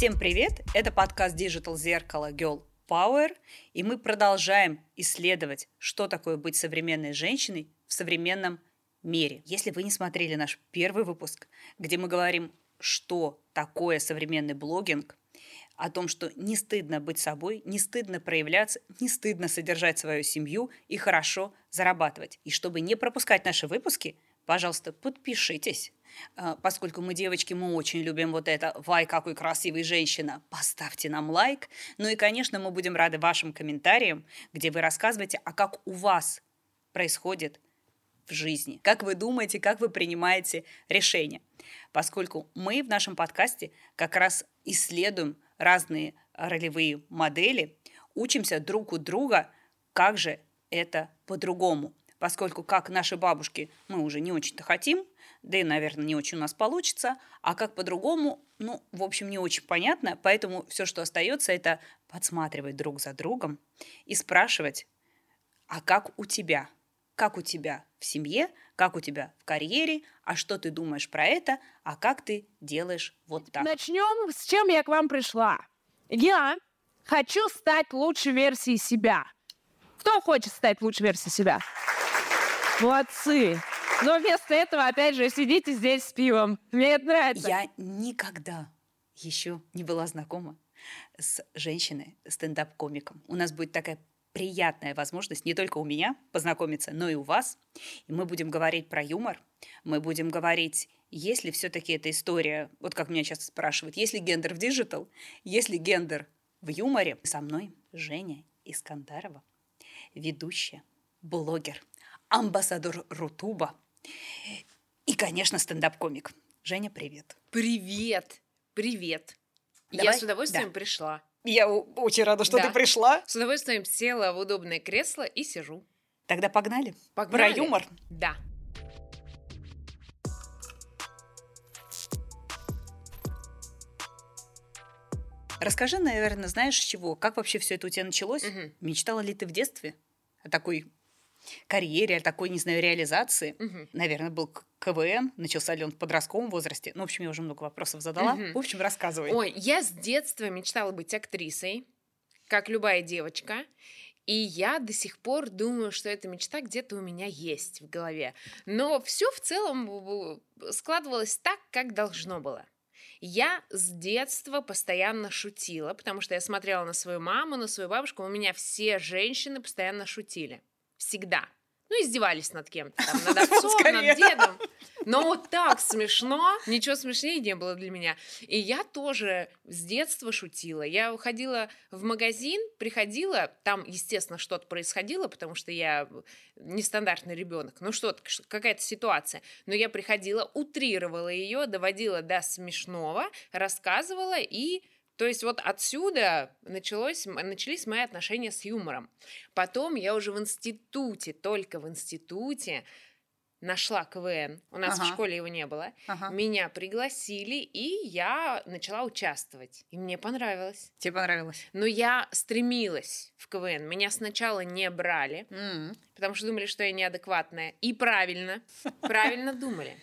Всем привет! Это подкаст Digital Зеркало Girl Power, и мы продолжаем исследовать, что такое быть современной женщиной в современном мире. Если вы не смотрели наш первый выпуск, где мы говорим, что такое современный блогинг, о том, что не стыдно быть собой, не стыдно проявляться, не стыдно содержать свою семью и хорошо зарабатывать. И чтобы не пропускать наши выпуски, пожалуйста, подпишитесь. А, поскольку мы, девочки, мы очень любим вот это «Вай, какой красивый женщина!» Поставьте нам лайк. Ну и, конечно, мы будем рады вашим комментариям, где вы рассказываете, а как у вас происходит в жизни. Как вы думаете, как вы принимаете решения. Поскольку мы в нашем подкасте как раз исследуем разные ролевые модели, учимся друг у друга, как же это по-другому. Поскольку, как наши бабушки, мы уже не очень-то хотим, да и, наверное, не очень у нас получится, а как по-другому, ну, в общем, не очень понятно, поэтому все, что остается, это подсматривать друг за другом и спрашивать, а как у тебя? Как у тебя в семье, как у тебя в карьере, а что ты думаешь про это, а как ты делаешь вот так. Начнем с чем я к вам пришла. Я хочу стать лучшей версией себя. Кто хочет стать лучшей версией себя? Молодцы. Но вместо этого, опять же, сидите здесь с пивом. Мне это нравится. Я никогда еще не была знакома с женщиной, стендап-комиком. У нас будет такая приятная возможность не только у меня познакомиться, но и у вас. И мы будем говорить про юмор, мы будем говорить, есть ли все-таки эта история, вот как меня часто спрашивают, есть ли гендер в диджитал, есть ли гендер в юморе. Со мной Женя Искандарова, ведущая, блогер, амбассадор Рутуба и, конечно, стендап-комик. Женя, привет. Привет, привет. Давай? Я с удовольствием да. пришла. Я очень рада, что да. ты пришла. С удовольствием села в удобное кресло и сижу. Тогда погнали. Погнали. Про юмор. Да. Расскажи, наверное, знаешь, с чего? Как вообще все это у тебя началось? Угу. Мечтала ли ты в детстве о такой карьере, о такой, не знаю, реализации? Угу. Наверное, был КВН, начался ли он в подростковом возрасте? Ну, в общем, я уже много вопросов задала. Угу. В общем, рассказывай. Ой, я с детства мечтала быть актрисой, как любая девочка. И я до сих пор думаю, что эта мечта где-то у меня есть в голове. Но все в целом складывалось так, как должно было. Я с детства постоянно шутила, потому что я смотрела на свою маму, на свою бабушку. У меня все женщины постоянно шутили. Всегда ну, издевались над кем-то, там, над отцом, над дедом. Но вот так смешно, ничего смешнее не было для меня. И я тоже с детства шутила. Я уходила в магазин, приходила, там, естественно, что-то происходило, потому что я нестандартный ребенок, ну что-то, какая-то ситуация. Но я приходила, утрировала ее, доводила до смешного, рассказывала и то есть вот отсюда началось, начались мои отношения с юмором. Потом я уже в институте, только в институте нашла КВН. У нас ага. в школе его не было. Ага. Меня пригласили, и я начала участвовать. И мне понравилось. Тебе понравилось? Но я стремилась в КВН. Меня сначала не брали, mm. потому что думали, что я неадекватная. И правильно. Правильно думали.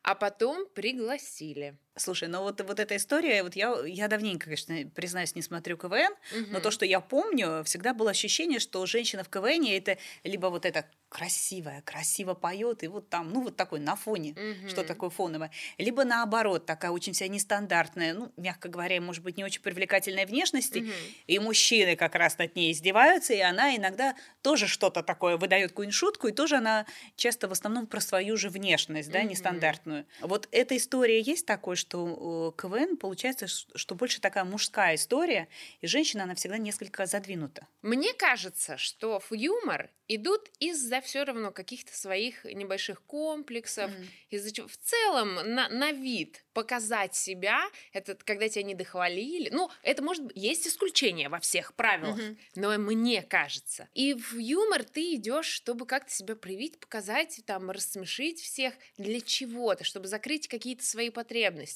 А потом пригласили. Слушай, ну вот, вот эта история, вот я, я давненько, конечно, признаюсь, не смотрю КВН, угу. но то, что я помню, всегда было ощущение, что женщина в КВН это либо вот это красивая, красиво поет, и вот там, ну вот такой на фоне, угу. что такое фоновое, либо наоборот, такая очень вся нестандартная, ну, мягко говоря, может быть, не очень привлекательной внешности, угу. и мужчины как раз над ней издеваются, и она иногда тоже что-то такое выдает какую-нибудь шутку, и тоже она часто в основном про свою же внешность, да, угу. нестандартную. Вот эта история есть такой, что э, КВН получается, что больше такая мужская история, и женщина, она всегда несколько задвинута. Мне кажется, что в юмор идут из-за все равно каких-то своих небольших комплексов, mm. из-за чего в целом на, на вид показать себя, это когда тебя не дохвалили. Ну, это может быть, есть исключения во всех правилах, mm-hmm. но мне кажется. И в юмор ты идешь, чтобы как-то себя проявить, показать, там, рассмешить всех для чего-то, чтобы закрыть какие-то свои потребности.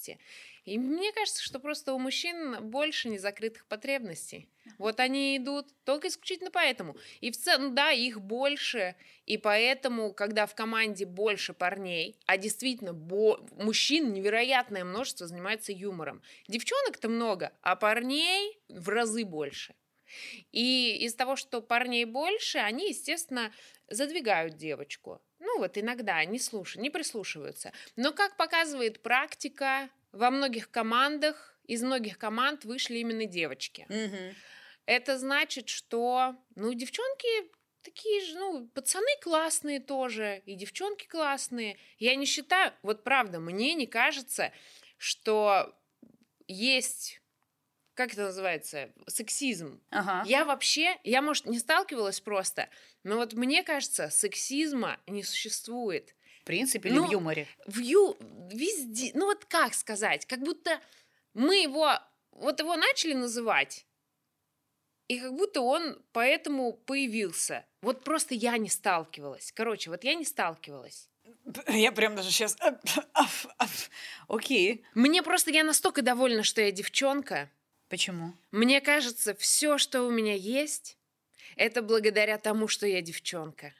И мне кажется, что просто у мужчин больше незакрытых потребностей. Вот они идут только исключительно поэтому. И в целом, да, их больше, и поэтому, когда в команде больше парней, а действительно бо- мужчин невероятное множество занимается юмором. Девчонок-то много, а парней в разы больше. И из того, что парней больше, они, естественно, задвигают девочку. Ну вот иногда не слушают, не прислушиваются. Но как показывает практика, во многих командах, из многих команд вышли именно девочки. Мгм. Это значит, что, ну, девчонки такие же, ну, пацаны классные тоже, и девчонки классные. Я не считаю, вот правда, мне не кажется, что есть, как это называется, сексизм. Ага. Я вообще, я, может, не сталкивалась просто, но вот мне кажется, сексизма не существует. В принципе, или Ну, в юморе. В ю... везде, ну вот как сказать, как будто мы его, вот его начали называть, и как будто он поэтому появился. Вот просто я не сталкивалась. Короче, вот я не сталкивалась. Я прям даже сейчас... Окей. Мне просто, я настолько довольна, что я девчонка. Почему? Мне кажется, все, что у меня есть, это благодаря тому, что я девчонка.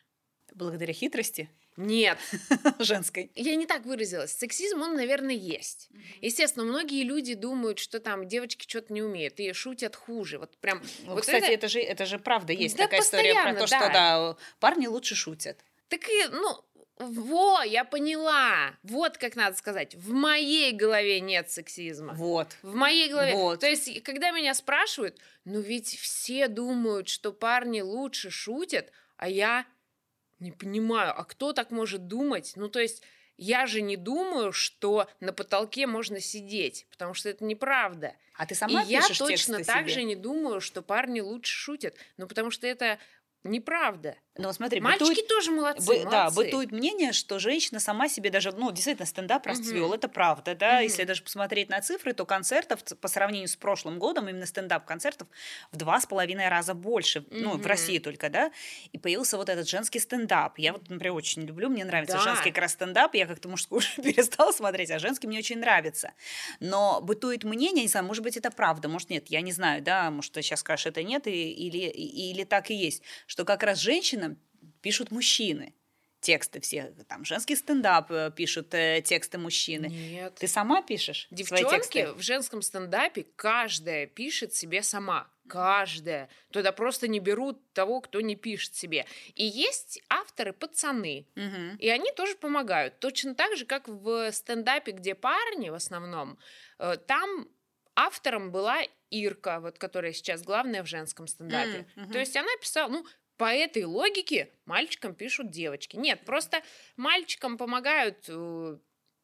Благодаря хитрости Нет, женской. я не так выразилась. Сексизм, он, наверное, есть. Естественно, многие люди думают, что там девочки что-то не умеют и шутят хуже. Вот прям. Ну, вот кстати, это- это... же, это же правда есть Да, такая история про то, постоянно, что да, парни лучше шутят. Так и, ну, во, я поняла. Вот как надо сказать. В моей голове нет сексизма. Вот. В моей голове. Вот. То есть, когда меня спрашивают, ну ведь все думают, что парни лучше шутят, а я не понимаю, а кто так может думать? Ну, то есть, я же не думаю, что на потолке можно сидеть, потому что это неправда. А ты сама И я точно так себе? же не думаю, что парни лучше шутят. Ну, потому что это неправда. Ну, смотри, Мальчики бытует- тоже молодцы, Бы- да, молодцы. бытует мнение, что женщина сама себе даже, ну, действительно, стендап расцвел, Мгм. это правда, да, Мгм. если даже посмотреть на цифры, то концертов по сравнению с прошлым годом, именно стендап-концертов в два с половиной раза больше, ну, в. России только, да, и появился вот этот женский стендап. Я вот, например, очень люблю, мне нравится Да. женский как раз стендап, я как-то мужской уже перестала смотреть, а женский мне очень нравится. Но бытует мнение, не знаю, может быть, это правда, может, нет, я не знаю, да, может, ты сейчас скажешь, это нет, и- или, или так и есть, что как раз женщинам пишут мужчины тексты все, там, женский стендап э, пишут э, тексты мужчины. Нет. Ты сама пишешь Девчонки в женском стендапе каждая пишет себе сама. Каждая. Туда просто не берут того, кто не пишет себе. И есть авторы пацаны. Мгм. И они тоже помогают. Точно так же, как в стендапе, где парни в основном, э, там автором была Ирка, вот, которая сейчас главная в женском стендапе. Мгм. То есть она писала, ну, по этой логике мальчикам пишут девочки. Нет, просто мальчикам помогают э,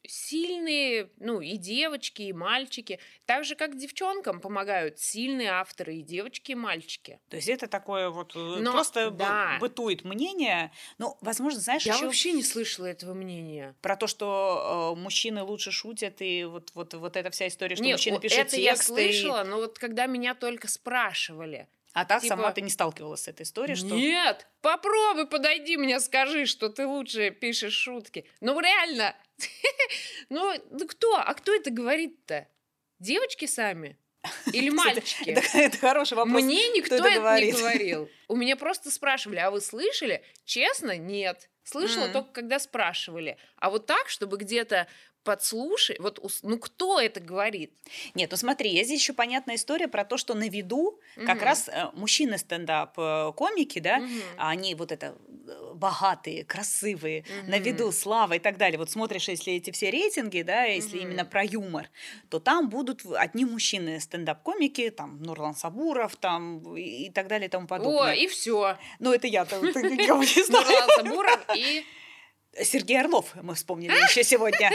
сильные, ну, и девочки, и мальчики. Так же, как девчонкам помогают сильные авторы, и девочки, и мальчики. То есть это такое вот э, Но- просто да. бытует мнение. Ну, возможно, знаешь, Я еще вообще не слышала этого мнения. про то, что э, мужчины лучше шутят, и вот, вот, вот эта вся история, что Нет, мужчины вот пишут это я тексты. и- слышала, но вот когда меня только спрашивали. А так типа- сама ты не сталкивалась с этой историей, что... Нет, попробуй, подойди мне, скажи, что ты лучше пишешь шутки. Ну, реально. Ну, кто? А кто это говорит-то? Девочки сами? Или мальчики? Это, это хороший вопрос. Мне никто это это, не говорил. У меня просто спрашивали, а вы слышали? Честно, нет. Слышала М. только, когда спрашивали. А вот так, чтобы где-то подслушай, вот, ну кто это говорит? Нет, ну смотри, есть здесь еще понятная история про то, что на виду как Мгм. раз э, мужчины стендап-комики, да, Мгм. а они вот это э, богатые, красивые, на Мгм. виду, слава и так далее. Вот смотришь, если эти все рейтинги, да, если Мгм. именно про юмор, то там будут одни мужчины стендап-комики, там Нурлан Сабуров, там и так далее и тому О, подобное. и все. Ну, это я-то вот никого не знаю. Нурлан Сабуров и... Сергей Орлов мы вспомнили еще сегодня.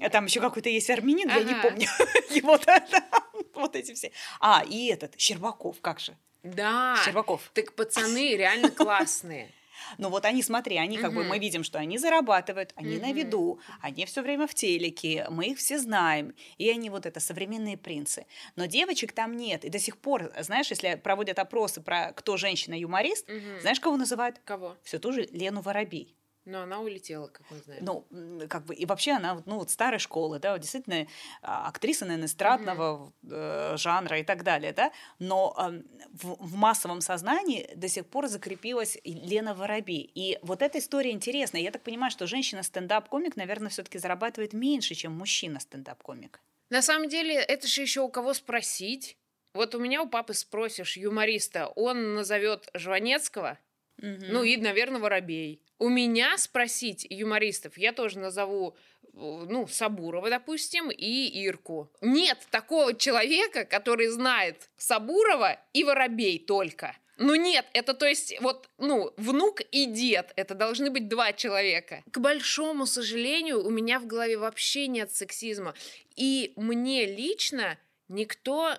А Там еще какой-то есть армянин, я не помню его. Вот эти все. А, и этот, Щербаков, как же? Да. Щербаков. Так пацаны реально классные. Ну вот они, смотри, они как бы, Мгм. мы видим, что они зарабатывают, они на Мгм. виду, они все время в телеке, мы их все знаем, и они вот это современные принцы. Но девочек там нет, и до сих пор, знаешь, если проводят опросы про кто женщина-юморист, Мгм. знаешь, кого называют? Кого? Все ту же Лену Воробей. Но она улетела, как мы знаем. Ну, как бы, и вообще она, ну, вот старой школы, да, вот действительно а, актриса, наверное, эстрадного э, жанра и так далее, да, но ам, в, в массовом сознании до сих пор закрепилась Лена Воробей. И вот эта история интересная. Я так понимаю, что женщина-стендап-комик, наверное, все-таки зарабатывает меньше, чем мужчина-стендап-комик. На самом деле, это же еще у кого спросить. Вот у меня у папы спросишь юмориста, он назовет Жванецкого, ну и, наверное, Воробей. У меня спросить юмористов, я тоже назову, э, ну, Сабурова, допустим, и Ирку. Нет такого человека, который знает Сабурова и Воробей только. Ну нет, это то есть вот, ну, внук и дед, это должны быть два человека. К большому сожалению, у меня в голове вообще нет сексизма. И мне лично никто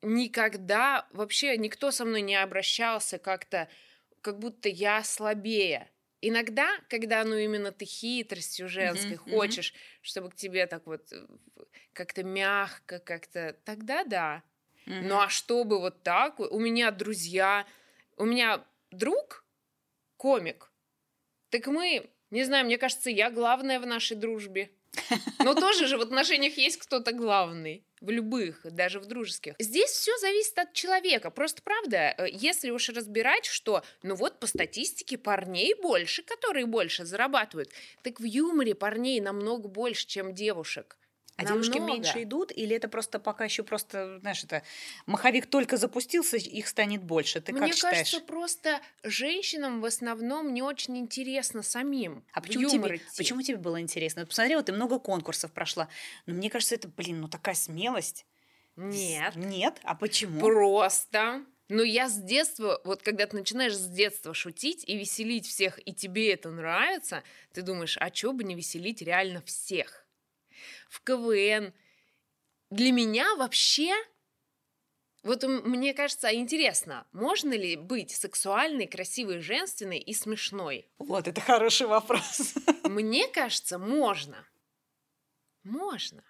никогда, вообще никто со мной не обращался как-то, как будто я слабее. Иногда, когда, ну, именно ты хитростью женской мгм. хочешь, чтобы к тебе так вот э, как-то мягко, как-то, тогда да. Ну а чтобы вот так, у меня друзья, у меня друг комик, так мы, не знаю, мне кажется, я главная в нашей дружбе. Но тоже же в отношениях есть кто-то главный. В любых, даже в дружеских. Здесь все зависит от человека. Просто правда, э, если уж разбирать, что, ну вот по статистике парней больше, которые больше зарабатывают, так в юморе парней намного больше, чем девушек. А девушки Намного. меньше идут, или это просто пока еще просто, знаешь, это маховик только запустился, их станет больше. Ты Мне как считаешь? кажется, просто женщинам в основном не очень интересно самим. А почему тебе, идти. почему тебе было интересно? Посмотри, вот ты много конкурсов прошла. Но мне кажется, это, блин, ну такая смелость. Нет. Нет? А почему? Просто. Ну, я с детства, вот когда ты начинаешь с детства шутить и веселить всех, и тебе это нравится, ты думаешь, а чё бы не веселить реально всех? В КВН. Для меня вообще, вот мне кажется, интересно, можно ли быть сексуальной, красивой, женственной и смешной? Вот, это хороший вопрос. Мне кажется, можно. Можно.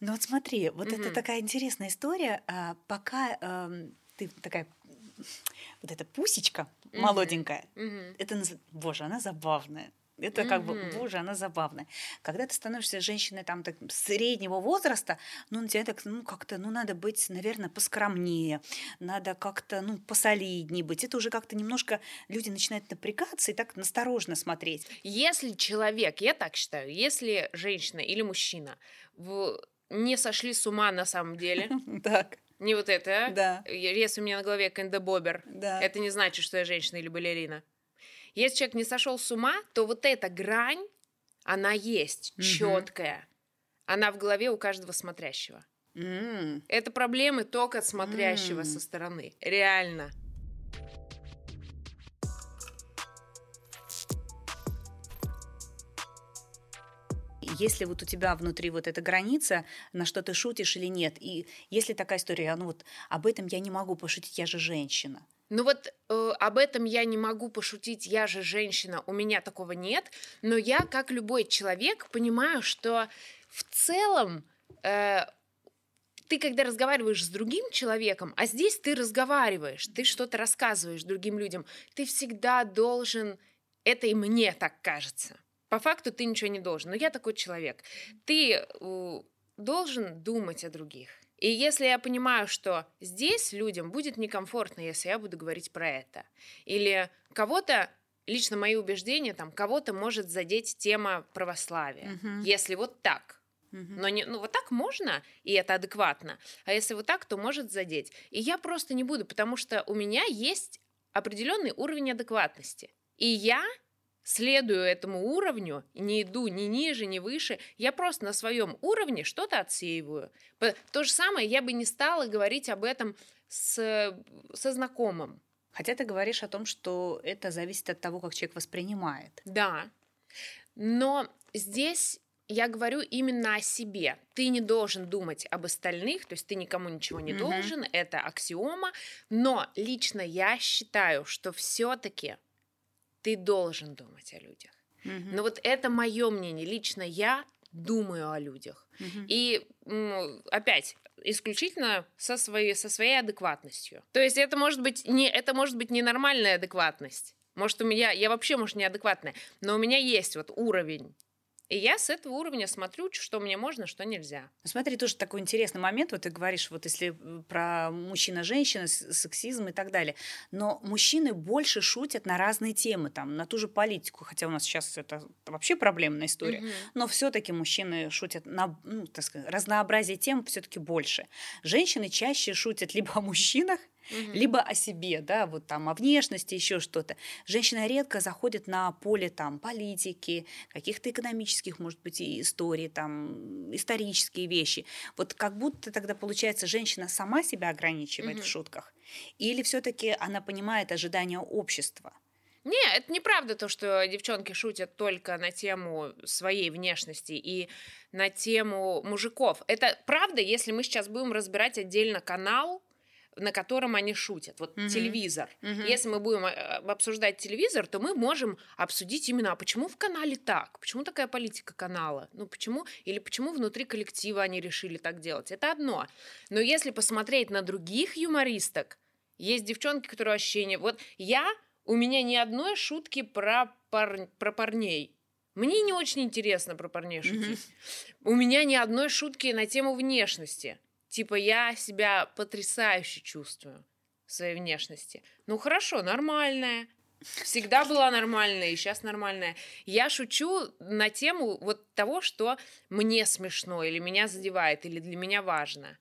Ну вот смотри, вот это Мгм. такая интересная история. а, Пока эм, ты такая, вот эта пусечка Мгм. молоденькая, Мгм. это, боже, она забавная. Это как бы, Мгм. боже, она забавная. Когда ты становишься женщиной там так, среднего возраста, ну, на тебя так, ну, как-то, ну, надо быть, наверное, поскромнее, надо как-то, ну, посолиднее быть. Это уже как-то немножко люди начинают напрягаться и так насторожно смотреть. Если человек, я так считаю, если женщина или мужчина в- не сошли с ума на самом деле, Так, не вот это, а? да, если у меня на голове кэндебобер, да. это не значит, что я женщина или балерина. Если человек не сошел с ума, то вот эта грань, она есть, Мгм. четкая. Она в голове у каждого смотрящего. М, Это проблемы только от смотрящего М. со стороны. Реально. Если вот у тебя внутри вот эта граница, на что ты шутишь или нет, и если такая история, ну вот об этом я не могу пошутить, я же женщина. Ну вот э, об этом я не могу пошутить, я же женщина, у меня такого нет, но я, как любой человек, понимаю, что в целом э, ты, когда разговариваешь с другим человеком, а здесь ты разговариваешь, ты что-то рассказываешь другим людям, ты всегда должен, это и мне так кажется. По факту ты ничего не должен, но я такой человек. Ты э, должен думать о других. И если я понимаю, что здесь людям будет некомфортно, если я буду говорить про это, или кого-то, лично мои убеждения, там, кого-то может задеть тема православия, Мгм. если вот так, Мгм. но не, ну вот так можно, и это адекватно, а если вот так, то может задеть. И я просто не буду, потому что у меня есть определенный уровень адекватности. И я следую этому уровню, не иду ни ниже, ни выше, я просто на своем уровне что-то отсеиваю. То же самое я бы не стала говорить об этом с, со знакомым. Хотя ты говоришь о том, что это зависит от того, как человек воспринимает. Да. Но здесь я говорю именно о себе. Ты не должен думать об остальных, то есть ты никому ничего не Мгм. должен, это аксиома. Но лично я считаю, что все-таки ты должен думать о людях. Мгм. Но вот это мое мнение. Лично я думаю о людях. Мгм. И опять исключительно со своей, со своей адекватностью. То есть это может быть не это может быть ненормальная адекватность. Может, у меня, я вообще, может, неадекватная, но у меня есть вот уровень и я с этого уровня смотрю, что мне можно, что нельзя. Ну, смотри, тоже такой интересный момент. Вот ты говоришь, вот если про мужчина-женщина, сексизм и так далее. Но мужчины больше шутят на разные темы, там, на ту же политику, хотя у нас сейчас это вообще проблемная история. Угу. Но все-таки мужчины шутят на ну, так сказать, разнообразие тем все-таки больше. Женщины чаще шутят либо о мужчинах, угу. либо о себе, да, вот там о внешности, еще что-то. Женщина редко заходит на поле там политики, каких-то экономических, может быть, и историй, там исторические вещи. Вот как будто тогда получается женщина сама себя ограничивает угу. в шутках, или все-таки она понимает ожидания общества. Не, это неправда то, что девчонки шутят только на тему своей внешности и на тему мужиков. Это правда, если мы сейчас будем разбирать отдельно канал, на котором они шутят. Вот угу. телевизор. Угу. Если мы будем э, обсуждать телевизор, то мы можем обсудить именно, а почему в канале так? Почему такая политика канала? Ну почему? Или почему внутри коллектива они решили так делать? Это одно. Но если посмотреть на других юмористок, есть девчонки, которые ощущение... Вот я, у меня ни одной шутки про, пар... про парней. Мне не очень интересно про парней шутить. Mm-hmm. У меня ни одной шутки на тему внешности. Типа я себя потрясающе чувствую в своей внешности. Ну хорошо, нормальная. Всегда была нормальная, и сейчас нормальная. Я шучу на тему вот того, что мне смешно, или меня задевает, или для меня важно.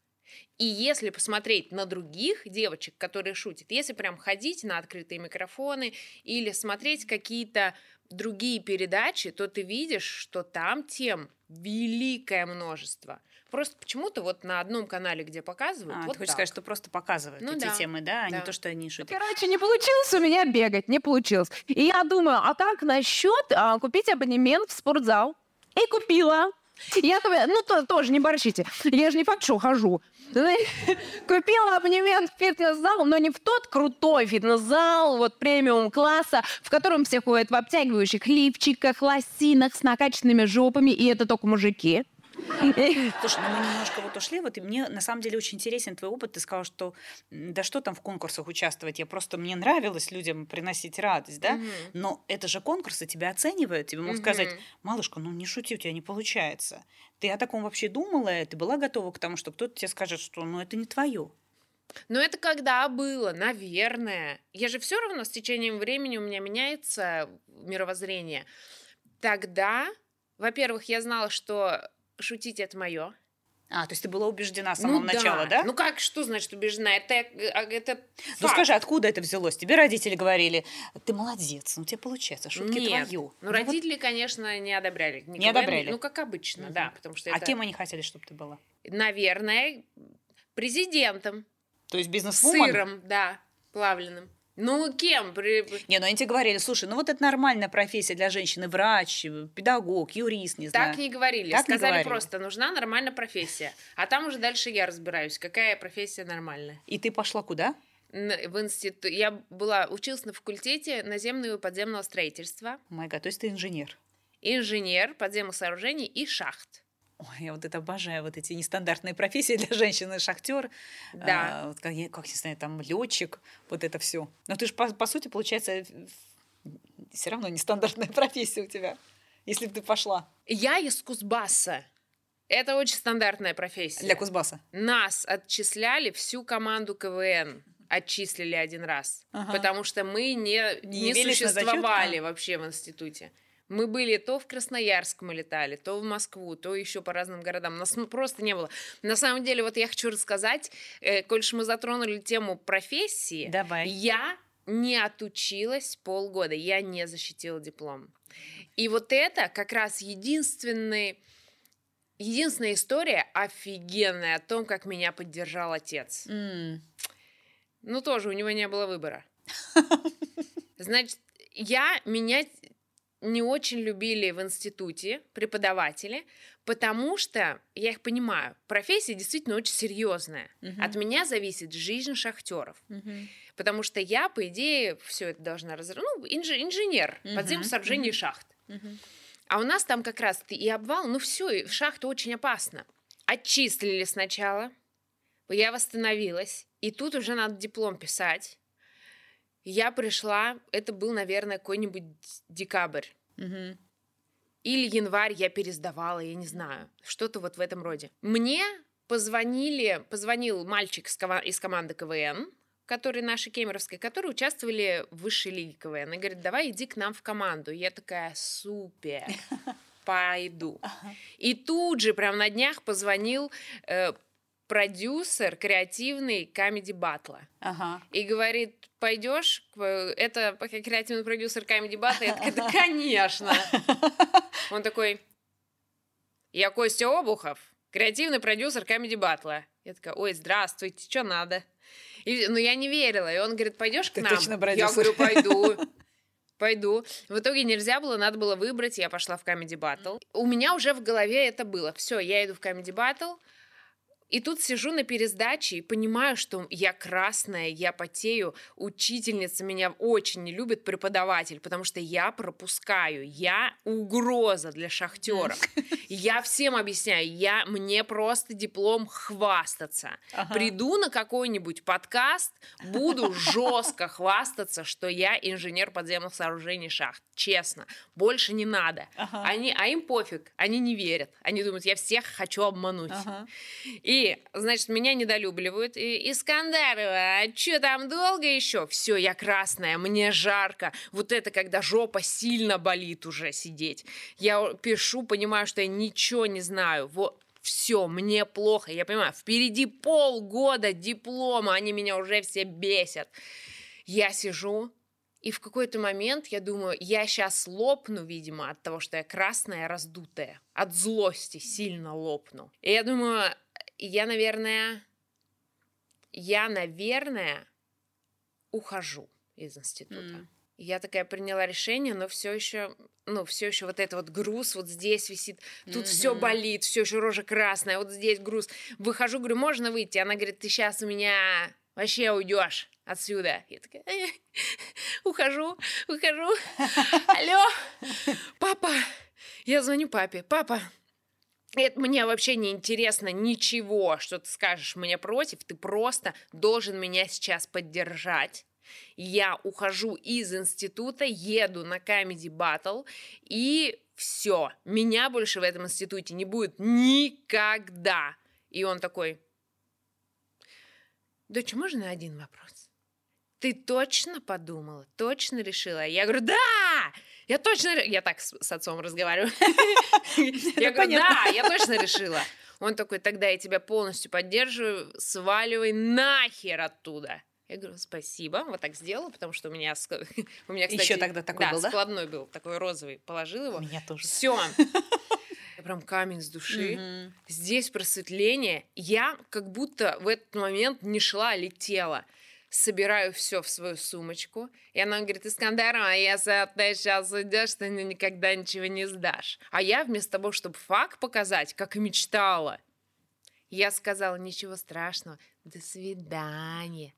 И если посмотреть на других девочек, которые шутят, если прям ходить на открытые микрофоны или смотреть какие-то другие передачи, то ты видишь, что там тем великое множество. Просто почему-то вот на одном канале, где показывают, а, вот ты хочешь так. сказать, что просто показывают ну, эти да. темы, да, а да. не то, что они шутят. Короче, не получилось у меня бегать, не получилось. И я думаю, а как насчет а, купить абонемент в спортзал? И купила. Я ну то, тоже не борщите. Я же не факт, что хожу. Купила абонемент в фитнес-зал, но не в тот крутой фитнес-зал, вот премиум класса, в котором все ходят в обтягивающих лифчиках, лосинах с накачанными жопами, и это только мужики. Слушай, ну мы немножко вот ушли, вот и мне на самом деле очень интересен твой опыт. Ты сказал, что да что там в конкурсах участвовать, я просто мне нравилось людям приносить радость, да? Угу. Но это же конкурсы тебя оценивают, тебе могут угу. сказать, малышка, ну не шути, у тебя не получается. Ты о таком вообще думала, ты была готова к тому, что кто-то тебе скажет, что ну это не твое. Но это когда было, наверное. Я же все равно с течением времени у меня меняется мировоззрение. Тогда, во-первых, я знала, что шутить это мое. А, то есть ты была убеждена с самого ну, начала, да. да? Ну как, что значит убеждена? Это, а, это факт. Ну скажи, откуда это взялось? Тебе родители говорили, ты молодец, ну тебе получается, шутки Нет. твою. Ну, ну родители, вот... конечно, не одобряли. Не, не одобряли? Ну как обычно, угу. да. Потому что а это... кем они хотели, чтобы ты была? Наверное, президентом. То есть бизнес-вумен? Сыром, да, плавленым. Ну, кем? Не, ну они тебе говорили, слушай, ну вот это нормальная профессия для женщины, врач, педагог, юрист, не знаю. Так не говорили, так сказали не говорили. просто, нужна нормальная профессия. А там уже дальше я разбираюсь, какая профессия нормальная. И ты пошла куда? В институт. Я была, училась на факультете наземного и подземного строительства. Май то есть ты инженер? Инженер подземных сооружений и шахт. Ой, я вот это обожаю, вот эти нестандартные профессии для женщины, шахтер, да. а, вот как, как не знаю, там летчик, вот это все. Но ты же по, по сути получается все равно нестандартная профессия у тебя, если бы ты пошла. Я из Кузбасса. Это очень стандартная профессия. Для Кузбасса. Нас отчисляли всю команду КВН отчислили один раз, ага. потому что мы не, не, не существовали вообще в институте. Мы были то в Красноярск мы летали, то в Москву, то еще по разным городам. Нас просто не было. На самом деле, вот я хочу рассказать, э, коль мы затронули тему профессии, Давай. я не отучилась полгода, я не защитила диплом. И вот это как раз единственный единственная история офигенная о том, как меня поддержал отец. Mm. Ну, тоже у него не было выбора. Значит, я менять не очень любили в институте преподаватели, потому что, я их понимаю, профессия действительно очень серьезная. Uh-huh. От меня зависит жизнь шахтеров. Uh-huh. Потому что я, по идее, все это должна разработать. Ну, инж- инженер uh-huh. подземных сооружений uh-huh. шахт. Uh-huh. А у нас там как раз и обвал, ну все, в шахту очень опасно. Отчислили сначала, я восстановилась, и тут уже надо диплом писать. Я пришла, это был, наверное, какой-нибудь декабрь. Мгм. Или январь я пересдавала, я не знаю. Что-то вот в этом роде. Мне позвонили, позвонил мальчик из команды КВН, который нашей кемеровской, которые участвовали в высшей лиге КВН. И говорит, давай иди к нам в команду. Я такая, супер, пойду. И тут же, прям на днях, позвонил э, продюсер креативный Comedy Баттла. Ага. И говорит, пойдешь? Это креативный продюсер Comedy Баттла? Я такая, да, конечно. Он такой, я Костя Обухов, креативный продюсер Comedy Баттла. Я такая, ой, здравствуйте, что надо? И, ну, я не верила. И он говорит, пойдешь к нам? точно я продюсер. говорю, пойду. Пойду. В итоге нельзя было, надо было выбрать. Я пошла в Comedy Battle. У меня уже в голове это было. Все, я иду в Comedy Battle. И тут сижу на пересдаче и понимаю, что я красная, я потею. Учительница меня очень не любит, преподаватель, потому что я пропускаю. Я угроза для шахтеров. Я всем объясняю, я, мне просто диплом хвастаться. Ага. Приду на какой-нибудь подкаст, буду жестко хвастаться, что я инженер подземных сооружений шахт. Честно, больше не надо. Ага. Они, а им пофиг, они не верят. Они думают, я всех хочу обмануть. Ага. И, значит, меня недолюбливают. И, Искандарова, а что там долго еще? Все, я красная, мне жарко. Вот это, когда жопа сильно болит уже сидеть. Я пишу, понимаю, что я ничего не знаю. Вот все, мне плохо. Я понимаю, впереди полгода диплома, они меня уже все бесят. Я сижу, и в какой-то момент я думаю, я сейчас лопну, видимо, от того, что я красная, раздутая. От злости сильно лопну. И я думаю, я, наверное, я, наверное, ухожу из института. И Я такая приняла решение, но все еще, ну, все еще вот это вот груз вот здесь висит, тут все Мгм. болит, все еще рожа красная, вот здесь груз. Выхожу, говорю, можно выйти? Она говорит, ты сейчас у меня вообще уйдешь отсюда. Я такая, «Э, ухожу, ухожу. Алло, папа. Я звоню папе. Папа, это мне вообще не интересно ничего, что ты скажешь мне против. Ты просто должен меня сейчас поддержать. Я ухожу из института, еду на Comedy Battle, и все. Меня больше в этом институте не будет никогда. И он такой, дочь, можно один вопрос? Ты точно подумала? Точно решила? Я говорю, да! Я точно... ре-» Я так с, с отцом разговариваю. Я говорю, да, я точно решила. Он такой, тогда я тебя полностью поддерживаю, сваливай нахер оттуда. Я говорю, спасибо, вот так сделала, потому что у меня, у меня кстати, Ещё тогда такой да, был, да? складной был, такой розовый, положил его. Меня тоже. Все. Прям камень с души. Здесь просветление. Я как будто в этот момент не шла, а летела. Собираю все в свою сумочку. И она говорит, Искандарова, если ты сейчас уйдешь, ты мне никогда ничего не сдашь. А я вместо того, чтобы фак показать, как и мечтала, я сказала, ничего страшного, до свидания.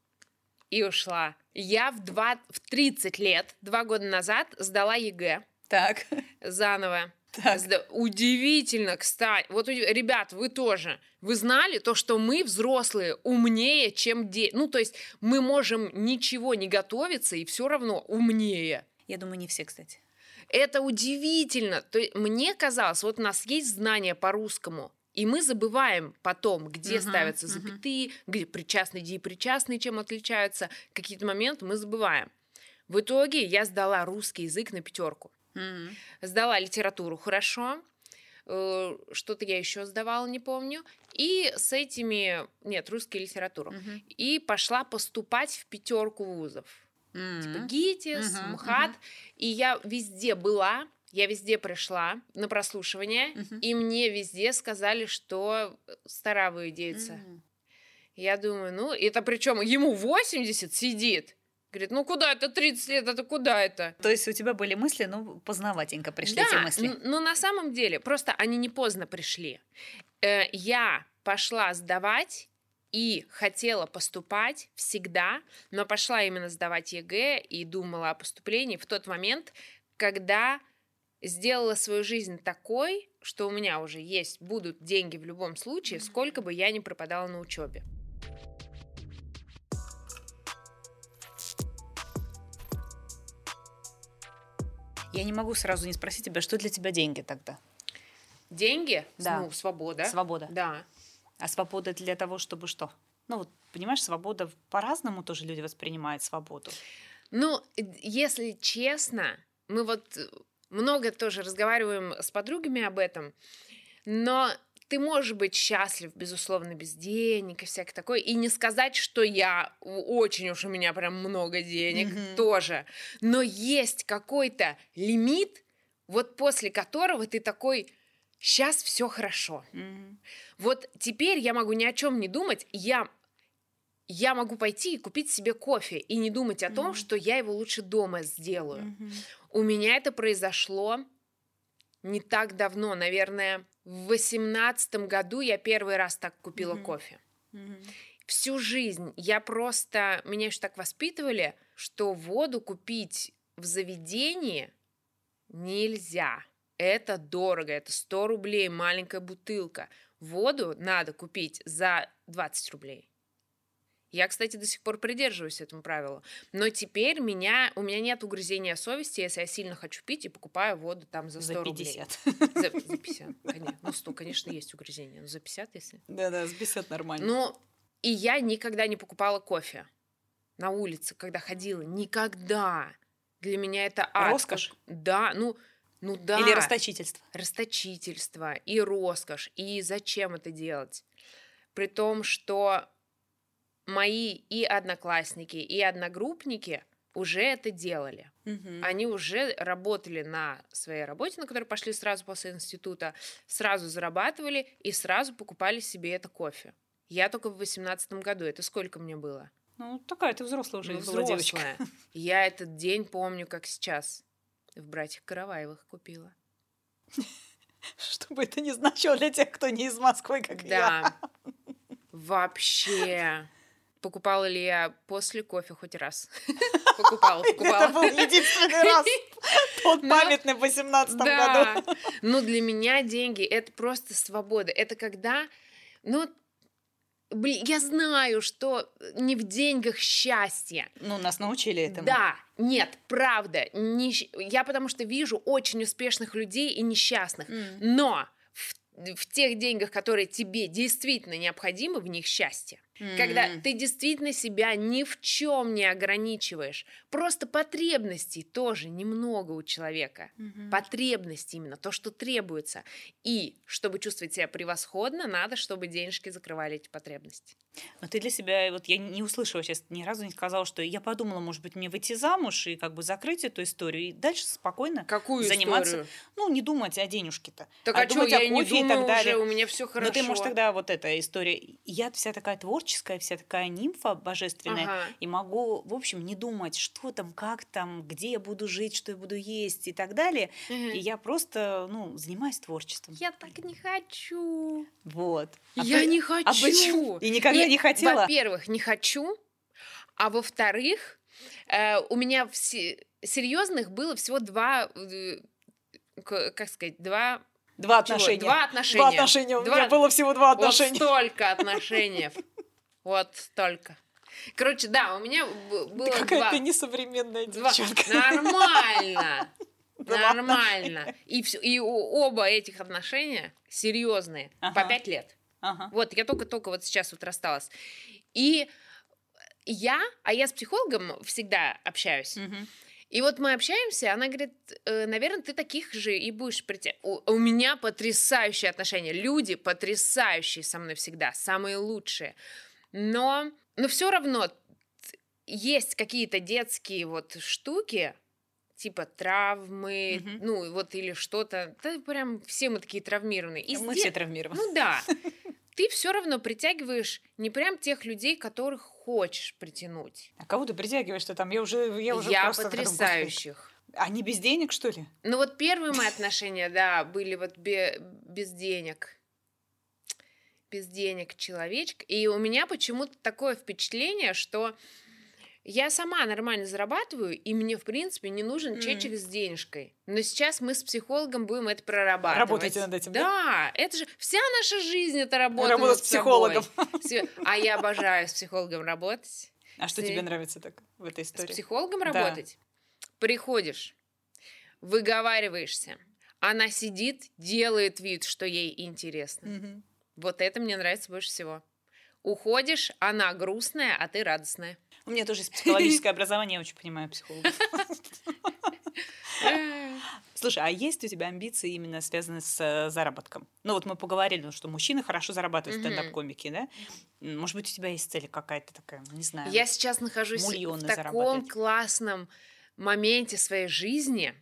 И ушла. Я в, два, в 30 лет, два года назад, сдала ЕГЭ Так. заново. Так. Удивительно, кстати. Вот, ребят, вы тоже. Вы знали то, что мы, взрослые, умнее, чем дети. Ну, то есть мы можем ничего не готовиться и все равно умнее. Я думаю, не все, кстати. Это удивительно. То есть, мне казалось, вот у нас есть знания по русскому, и мы забываем потом, где Мгм, ставятся запятые, где причастные, где и причастные, чем отличаются. Какие-то моменты мы забываем. В итоге я сдала русский язык на пятерку. Сдала литературу хорошо. э, Что-то я еще сдавала, не помню. И с этими... Нет, русскую литературу. Мгм. И пошла поступать в пятерку вузов. Типа Мгм. ГИТИС, Мгм, МХАТ. мгм. И я везде была, я везде пришла на прослушивание, Мгм. и мне везде сказали, что стара выдеется. М. Я думаю, ну, это причем ему 80 сидит. Говорит, ну куда это 30 лет, это куда это? То есть у тебя были мысли, ну, познаватенько пришли эти Да, мысли. н- но на самом деле, просто они не поздно пришли. Э, я пошла сдавать и хотела поступать всегда, но пошла именно сдавать ЕГЭ и думала о поступлении в тот момент, когда сделала свою жизнь такой, что у меня уже есть, будут деньги в любом случае, сколько бы я ни пропадала на учебе. Я не могу сразу не спросить тебя, что для тебя деньги тогда? Деньги? Да. Ну, свобода. Свобода. Да. А свобода для того, чтобы что? Ну вот, понимаешь, свобода по-разному тоже люди воспринимают свободу. Ну, э, если честно, мы вот э, много тоже разговариваем с подругами об этом, но ты можешь быть счастлив, безусловно, без денег и всякое такое, и не сказать, что я очень уж у меня прям много денег Мгм. тоже, но есть какой-то лимит, вот после которого ты такой, сейчас все хорошо. Мгм. Вот теперь я могу ни о чем не думать, я я могу пойти и купить себе кофе и не думать о том, Мгм. что я его лучше дома сделаю. Мгм. У меня это произошло не так давно, наверное, в восемнадцатом году я первый раз так купила Мгм. кофе. Мгм. Всю жизнь я просто меня еще так воспитывали, что воду купить в заведении нельзя. Это дорого, это 100 рублей, маленькая бутылка. Воду надо купить за 20 рублей. Я, кстати, до сих пор придерживаюсь этому правилу. Но теперь меня, у меня нет угрызения совести, если я сильно хочу пить и покупаю воду там за 100 За рублей. 50. За, за 50, конечно. Ну, 100, конечно, есть угрызение. Но за 50, если... Да-да, с 50 нормально. Ну, и я никогда не покупала кофе на улице, когда ходила. Никогда. Для меня это ад. Роскошь? Да, ну, ну да. Или расточительство. Расточительство и роскошь. И зачем это делать? При том, что мои и одноклассники, и одногруппники уже это делали. Мгм. Они уже работали на своей работе, на которой пошли сразу после института, сразу зарабатывали и сразу покупали себе это кофе. Я только в восемнадцатом году. Это сколько мне было? Ну, такая ты взрослая уже Ну, была девочка. взрослая. Я этот день помню, как сейчас. В «Братьях Караваевых» купила. Что бы это ни значило для тех, кто не из Москвы, как я. Да. Вообще. Покупала ли я после кофе хоть раз? Покупала, Это покупала. был единственный раз. Тот памятный в 18 Да. году. Но для меня деньги это просто свобода. Это когда, ну, блин, я знаю, что не в деньгах счастье. Ну, нас научили этому. Да, нет, правда. не Я потому что вижу очень успешных людей и несчастных. Но в, в тех деньгах, которые тебе действительно необходимы, в них счастье. Когда М. ты действительно себя ни в чем не ограничиваешь. Просто потребностей тоже немного у человека. Мгм. Потребности именно, то, что требуется. И чтобы чувствовать себя превосходно, надо, чтобы денежки закрывали эти потребности. Но ты для себя, вот я не услышала сейчас, ни разу не сказала, что я подумала, может быть, мне выйти замуж и как бы закрыть эту историю и дальше спокойно, Какую Заниматься историю? ну, не думать о денежке-то. Так а а, что, думать я о и не кофе и думаю так далее. уже, у меня все хорошо. Но ты, может, тогда вот эта история. Я вся такая творческая, вся такая нимфа божественная. Ага. И могу, в общем, не думать, что там, как там, где я буду жить, что я буду есть и так далее. Мгм. И я просто, ну, занимаюсь творчеством. Я так не хочу. Вот. А я ты- не хочу. А почему? И никогда И, не хотела? Во-первых, не хочу. А во-вторых, э, у меня в се- серьезных было всего два, э, как сказать, два, Два чего? отношения. два отношения. Два отношения. У Два- меня было всего два Вот отношения. столько отношений. Вот столько. Короче, да, у меня было Ты какая два. ты несовременная девчонка. Нормально. Два Нормально. И, всё- и оба этих отношения серьезные. По Ага. пять лет. Ага. Вот, я только-только вот сейчас вот рассталась. И я, а я с психологом всегда общаюсь. Мгм. И вот мы общаемся, она говорит, наверное, ты таких же и будешь притягивать. У, у меня потрясающие отношения. Люди потрясающие со мной всегда, самые лучшие. Но, но все равно есть какие-то детские вот штуки, типа травмы, Мгм. ну вот или что-то. Да прям все мы такие травмированные. И Мы де- все травмированы. ну да. Ты все равно притягиваешь не прям тех людей, которых хочешь притянуть. А кого ты притягиваешь-то там? Я уже, я уже Я просто потрясающих. Они без денег, что ли? Ну вот первые мои отношения, да, были вот бе- без денег. Без денег человечек. И у меня почему-то такое впечатление, что я сама нормально зарабатываю, и мне, в принципе, не нужен Мгм. чечек с денежкой. Но сейчас мы с психологом будем это прорабатывать. Работаете над этим, да? Да, это же вся наша жизнь это работа Работа с психологом. собой. А я обожаю с психологом работать. А что Ты- тебе нравится так в этой С истории? психологом Да. работать? Приходишь, выговариваешься. Она сидит, делает вид, что ей интересно. Мгм. Вот это мне нравится больше всего. Уходишь, она грустная, а ты радостная. У меня тоже есть психологическое образование, я очень понимаю психолога. Слушай, а есть у тебя амбиции именно связанные с э, заработком? Ну вот мы поговорили, ну, что мужчины хорошо зарабатывают в стендап-комике, да? Может быть, у тебя есть цель какая-то такая, не знаю. Я сейчас нахожусь в таком классном моменте своей жизни.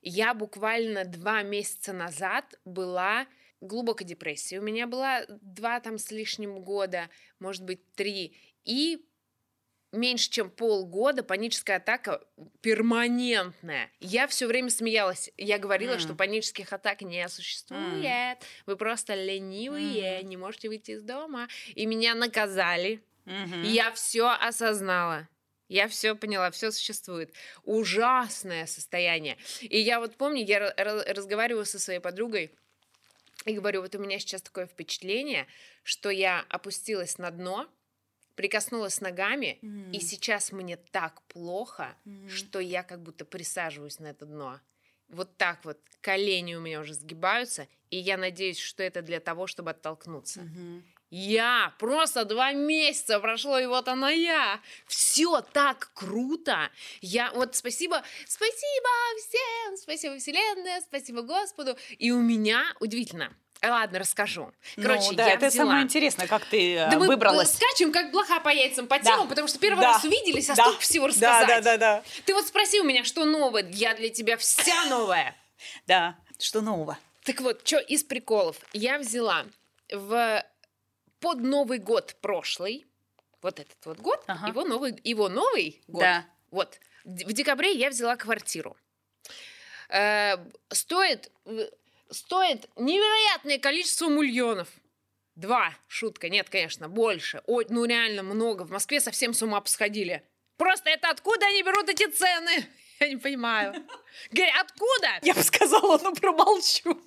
Я буквально два месяца назад была глубокой депрессии. У меня была два там с лишним года, может быть, три. И меньше чем полгода паническая атака перманентная. Я все время смеялась. Я говорила, М. что панических атак не существует. Вы просто ленивые, не можете выйти из дома. И меня наказали. Мгм. Я все осознала. Я все поняла, все существует. Ужасное состояние. И я вот помню, я ра- ра- разговариваю со своей подругой и говорю, вот у меня сейчас такое впечатление, что я опустилась на дно, прикоснулась ногами, и М. сейчас мне так плохо, Мгм. что я как будто присаживаюсь на это дно. Вот так вот колени у меня уже сгибаются, и я надеюсь, что это для того, чтобы оттолкнуться. Мгм. Я просто два месяца прошло, и вот она я. Все так круто. Я вот спасибо, спасибо всем, спасибо Вселенная, спасибо Господу. И у меня удивительно. Ладно, расскажу. Короче, ну, да, я это взяла. самое интересное, как ты э, Да мы выбралась. скачем, как блоха по яйцам по Да. телу, потому что первый Да. раз увиделись, а Да. столько всего Да, рассказать. да, да, да. Ты вот спроси у меня, что новое, я для тебя вся новая. Да, что нового? Так вот, что из приколов? Я взяла в под Новый год прошлый, вот этот вот год, Ага. его новый, его новый год. Да. Вот в декабре я взяла квартиру. Э, стоит э, стоит невероятное количество миллионов. Два, шутка, нет, конечно, больше. Ой, ну реально много. В Москве совсем с ума посходили. Просто это откуда они берут эти цены? Я не понимаю. Говорю, откуда? Я бы сказала, ну промолчу.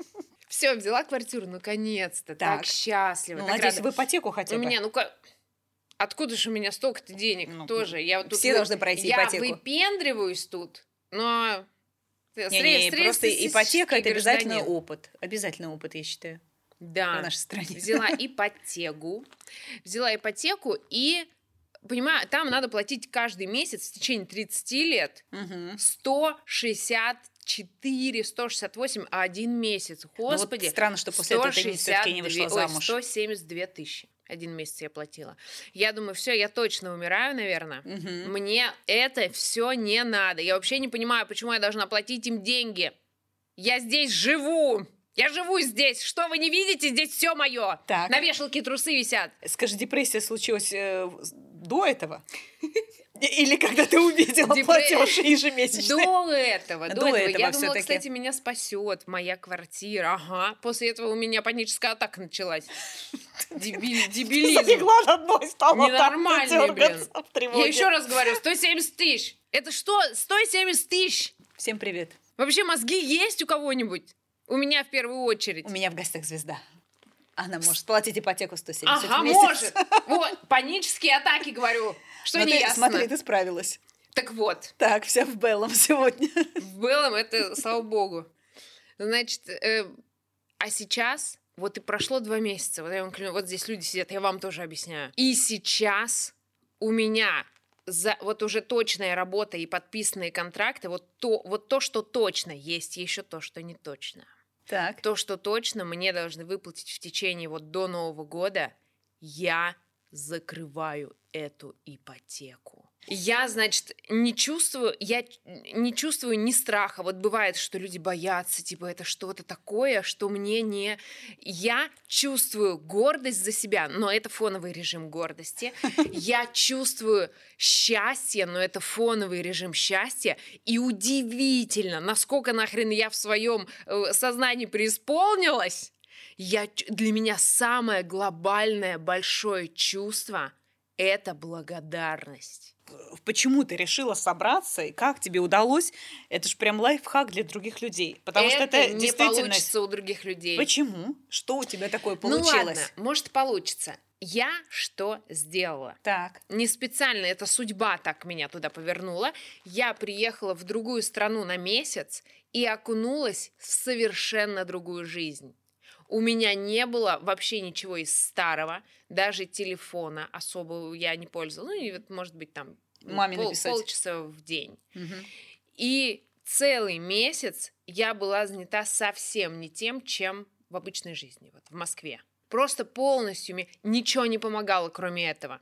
Все, взяла квартиру, наконец-то. Так, так счастлива. Ну, так надеюсь, рада. в ипотеку хотя бы. У меня, ну Откуда же у меня столько-то денег ну, тоже? Я вот все тут, должны пройти я ипотеку. Я выпендриваюсь тут, но... Не, не не, просто ипотека – это обязательный опыт. обязательный опыт, я считаю. Да. В нашей стране. Взяла ипотеку. Взяла ипотеку и понимаю, там надо платить каждый месяц в течение 30 лет 160 4, 168, а один месяц. Господи. Ну, вот странно, что после 162, этого ты не вышла замуж. 172 тысячи. Один месяц я платила. Я думаю, все, я точно умираю, наверное. Угу. Мне это все не надо. Я вообще не понимаю, почему я должна платить им деньги. Я здесь живу. Я живу здесь. Что вы не видите? Здесь все мое. Так. На вешалке трусы висят. Скажи, депрессия случилась э, до этого? Или когда ты увидела Депре- платеж ежемесячный? До этого, до, До этого. этого Я думала, всё-таки. кстати, меня спасет моя квартира. Ага. После этого у меня паническая атака началась. Дебиль- Дебилизм. Залегла на дно и стала Ненормальный, блин. Я еще раз говорю, 170 тысяч. Это что? 170 тысяч? Всем привет. Вообще мозги есть у кого-нибудь? У меня в первую очередь. У меня в гостях звезда. Она может платить ипотеку 170 Ага, в месяц. может. Вот, панические атаки, говорю. Что Но не ты- ясно. Смотри, ты справилась. Так вот, Так, вся в белом сегодня. в белом это, слава богу. Значит, э, а сейчас, вот и прошло два месяца, вот, я вам клянусь, вот здесь люди сидят, я вам тоже объясняю. И сейчас у меня за, вот уже точная работа и подписанные контракты, вот то, вот то, что точно, есть еще то, что не точно. Так. То, что точно мне должны выплатить в течение вот до Нового года, я закрываю эту ипотеку. Я, значит, не чувствую, я не чувствую ни страха. Вот бывает, что люди боятся, типа, это что-то такое, что мне не... Я чувствую гордость за себя, но это фоновый режим гордости. Я чувствую счастье, но это фоновый режим счастья. И удивительно, насколько нахрен я в своем э, сознании преисполнилась. Я, для меня самое глобальное большое чувство — это благодарность. Почему ты решила собраться и как тебе удалось? Это же прям лайфхак для других людей. Потому что это не действительно... получится у других людей. Почему? Что у тебя такое Ну получилось? ладно, может получится. Я что сделала? Так. Не специально, это судьба так меня туда повернула. Я приехала в другую страну на месяц, и окунулась в совершенно другую жизнь. У меня не было вообще ничего из старого, даже телефона особо я не пользовалась. Ну, и вот, может быть, там Маме пол- написать. полчаса в день. Мгм. И целый месяц я была занята совсем не тем, чем в обычной жизни, вот в Москве. Просто полностью мне ничего не помогало, кроме этого.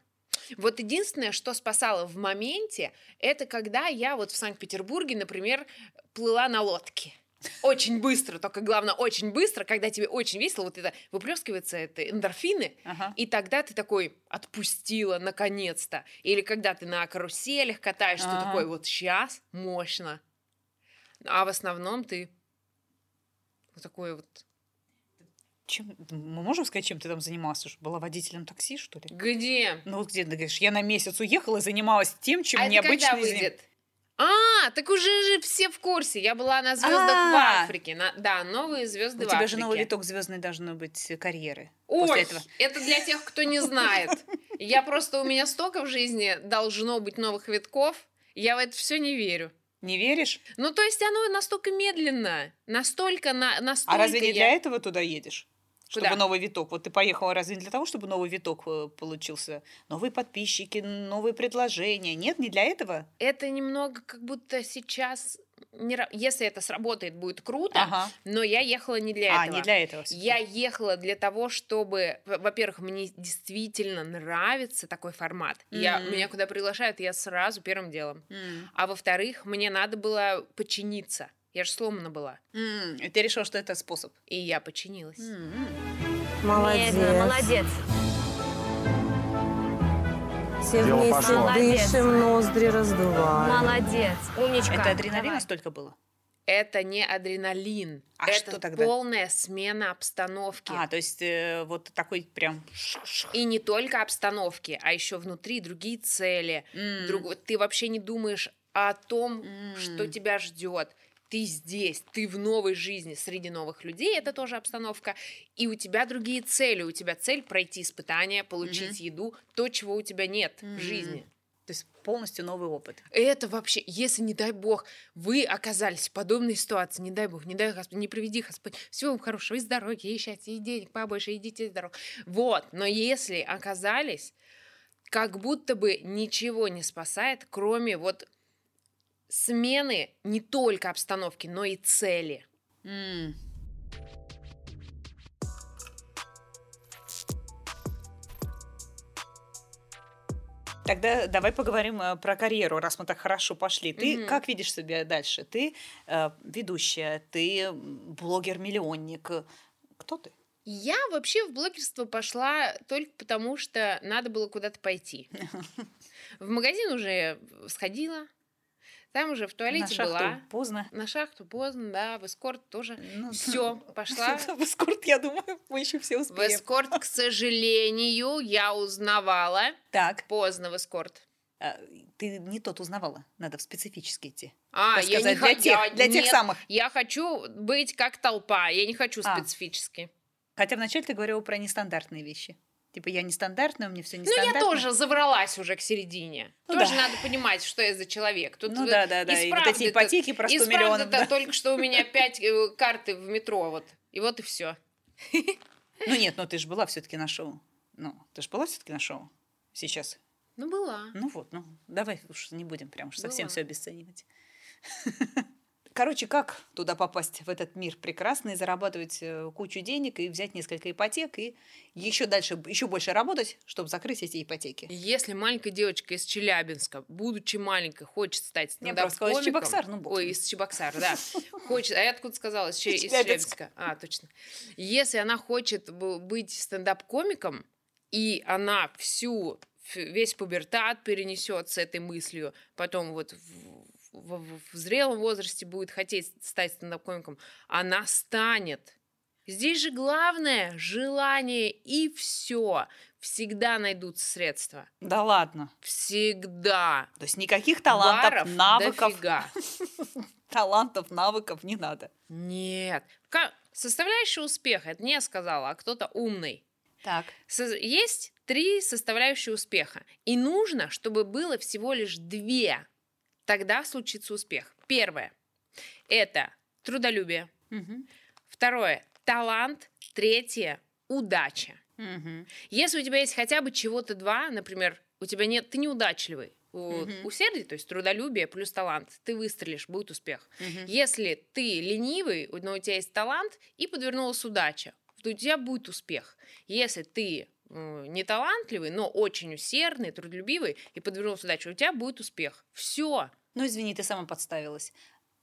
Вот единственное, что спасало в моменте, это когда я вот в Санкт-Петербурге, например, плыла на лодке. Очень быстро, только главное, очень быстро, когда тебе очень весело, вот это выплескивается, это эндорфины, Ага. и тогда ты такой отпустила наконец-то. Или когда ты на каруселях катаешься, ты Ага. такой вот сейчас мощно. А в основном ты вот такой вот. Чем, мы можем сказать, чем ты там занимался? Была водителем такси, что ли? Где? Ну вот где ты говоришь, я на месяц уехала и занималась тем, чем а не это когда обычно заним- выйдет? А, так уже же все в курсе. Я была на звездах в А. Африке. На- да, новые звезды У в тебя Африке. же новый виток звездной должно быть э, карьеры. Ой, этого. это для тех, кто не знает. Я просто, у меня столько в жизни должно быть новых витков, я в это все не верю. Не веришь? Ну, то есть оно настолько медленно, настолько, на, настолько А разве не я- для этого туда едешь? Чтобы Куда? новый виток. Вот ты поехала разве не для того, чтобы новый виток э, получился? Новые подписчики, новые предложения. Нет, не для этого? Это немного как будто сейчас... Не... Если это сработает, будет круто, Ага. но я ехала не для А, этого. не для этого. Я ехала для того, чтобы, во- во-первых, мне действительно нравится такой формат. Я, Мгм. меня куда приглашают, я сразу первым делом. М. А во-вторых, мне надо было подчиниться. Я же сломана была. М, и Ты решил, что это способ. И я подчинилась. М. Молодец. Медленно, молодец. Все Дело вместе пошло. Молодец. дышим, ноздри раздуваем. Молодец. Умничка. Это адреналина Давай. столько было? Это не адреналин. А это что тогда? полная смена обстановки. А, то есть э, вот такой прям... И не только обстановки, а еще внутри другие цели. М. Друг- Ты вообще не думаешь о том, М. что тебя ждет. Ты здесь, ты в новой жизни среди новых людей, это тоже обстановка. И у тебя другие цели. У тебя цель пройти испытания, получить еду, то, чего у тебя нет М. в жизни. То есть полностью новый опыт. Это вообще, если, не дай бог, вы оказались в подобной ситуации, не дай бог, не дай Господь, не приведи Господь, всего вам хорошего, и здоровья, и счастья, и денег побольше, и детей здоров. Вот, но если оказались, как будто бы ничего не спасает, кроме вот смены не только обстановки, но и цели. М. Тогда давай поговорим э, про карьеру, раз мы так хорошо пошли. Ты Мгм. как видишь себя дальше? Ты э, ведущая, ты блогер-миллионник. Кто ты? Я вообще в блогерство пошла только потому, что надо было куда-то пойти. В магазин уже сходила, там уже в На туалете шахту была. поздно. На шахту поздно, да, в эскорт тоже. Ну, Все, пошла. В эскорт, я думаю, мы еще все В успеем. эскорт, к сожалению, я узнавала. Так, Поздно в эскорт. а, ты не тот узнавала, надо в специфический идти. А, я сказать, не для хочу. тех, для тех самых. Я хочу быть как толпа, я не хочу А. специфически. Хотя вначале ты говорила про нестандартные вещи. Типа я нестандартная, у меня все Ну, нестандартно. я тоже завралась уже к середине. Ну тоже да. надо понимать, что я за человек. Тут Ну да, да, да. из И вот эти ипотеки про 100 из миллионов. да. только что у меня пять э, карты в метро, вот. И вот и все. Ну нет, ну ты же была все-таки на шоу. Ну, ты же была все-таки на шоу сейчас. Ну, была. Ну вот, ну давай уж не будем прям уж совсем все обесценивать. Короче, как туда попасть, в этот мир прекрасный, зарабатывать э, кучу денег и взять несколько ипотек, и еще дальше, еще больше работать, чтобы закрыть эти ипотеки. Если маленькая девочка из Челябинска, будучи маленькой, хочет стать просто сказала, из стендап-комиком... Чебоксар, ну, Ой, из Чебоксара, да. Хочет... А я откуда сказала? Из, Из Челябинска. А, точно. Если она хочет быть стендап-комиком, и она всю, весь пубертат перенесет с этой мыслью, потом вот в, в- в- зрелом возрасте будет хотеть стать стендап-комиком, она станет. Здесь же главное желание и все. Всегда найдутся средства. Да ладно. Всегда. То есть никаких талантов, Баров навыков, дофига. талантов, навыков не надо. Нет. Составляющая успеха, это не я сказала, а кто-то умный. Так. Есть три составляющие успеха. И нужно, чтобы было всего лишь две. Тогда случится успех. Первое – это трудолюбие. Мгм. Второе – талант. Третье – удача. Мгм. Если у тебя есть хотя бы чего-то два, например, у тебя нет, ты неудачливый, у- Мгм. усердие, то есть трудолюбие плюс талант, ты выстрелишь, будет успех. Мгм. Если ты ленивый, но у тебя есть талант, и подвернулась удача, то у тебя будет успех. Если ты не талантливый, но очень усердный, трудолюбивый, и подвернулась удача, у тебя будет успех. Все. Ну, извини, ты сама подставилась.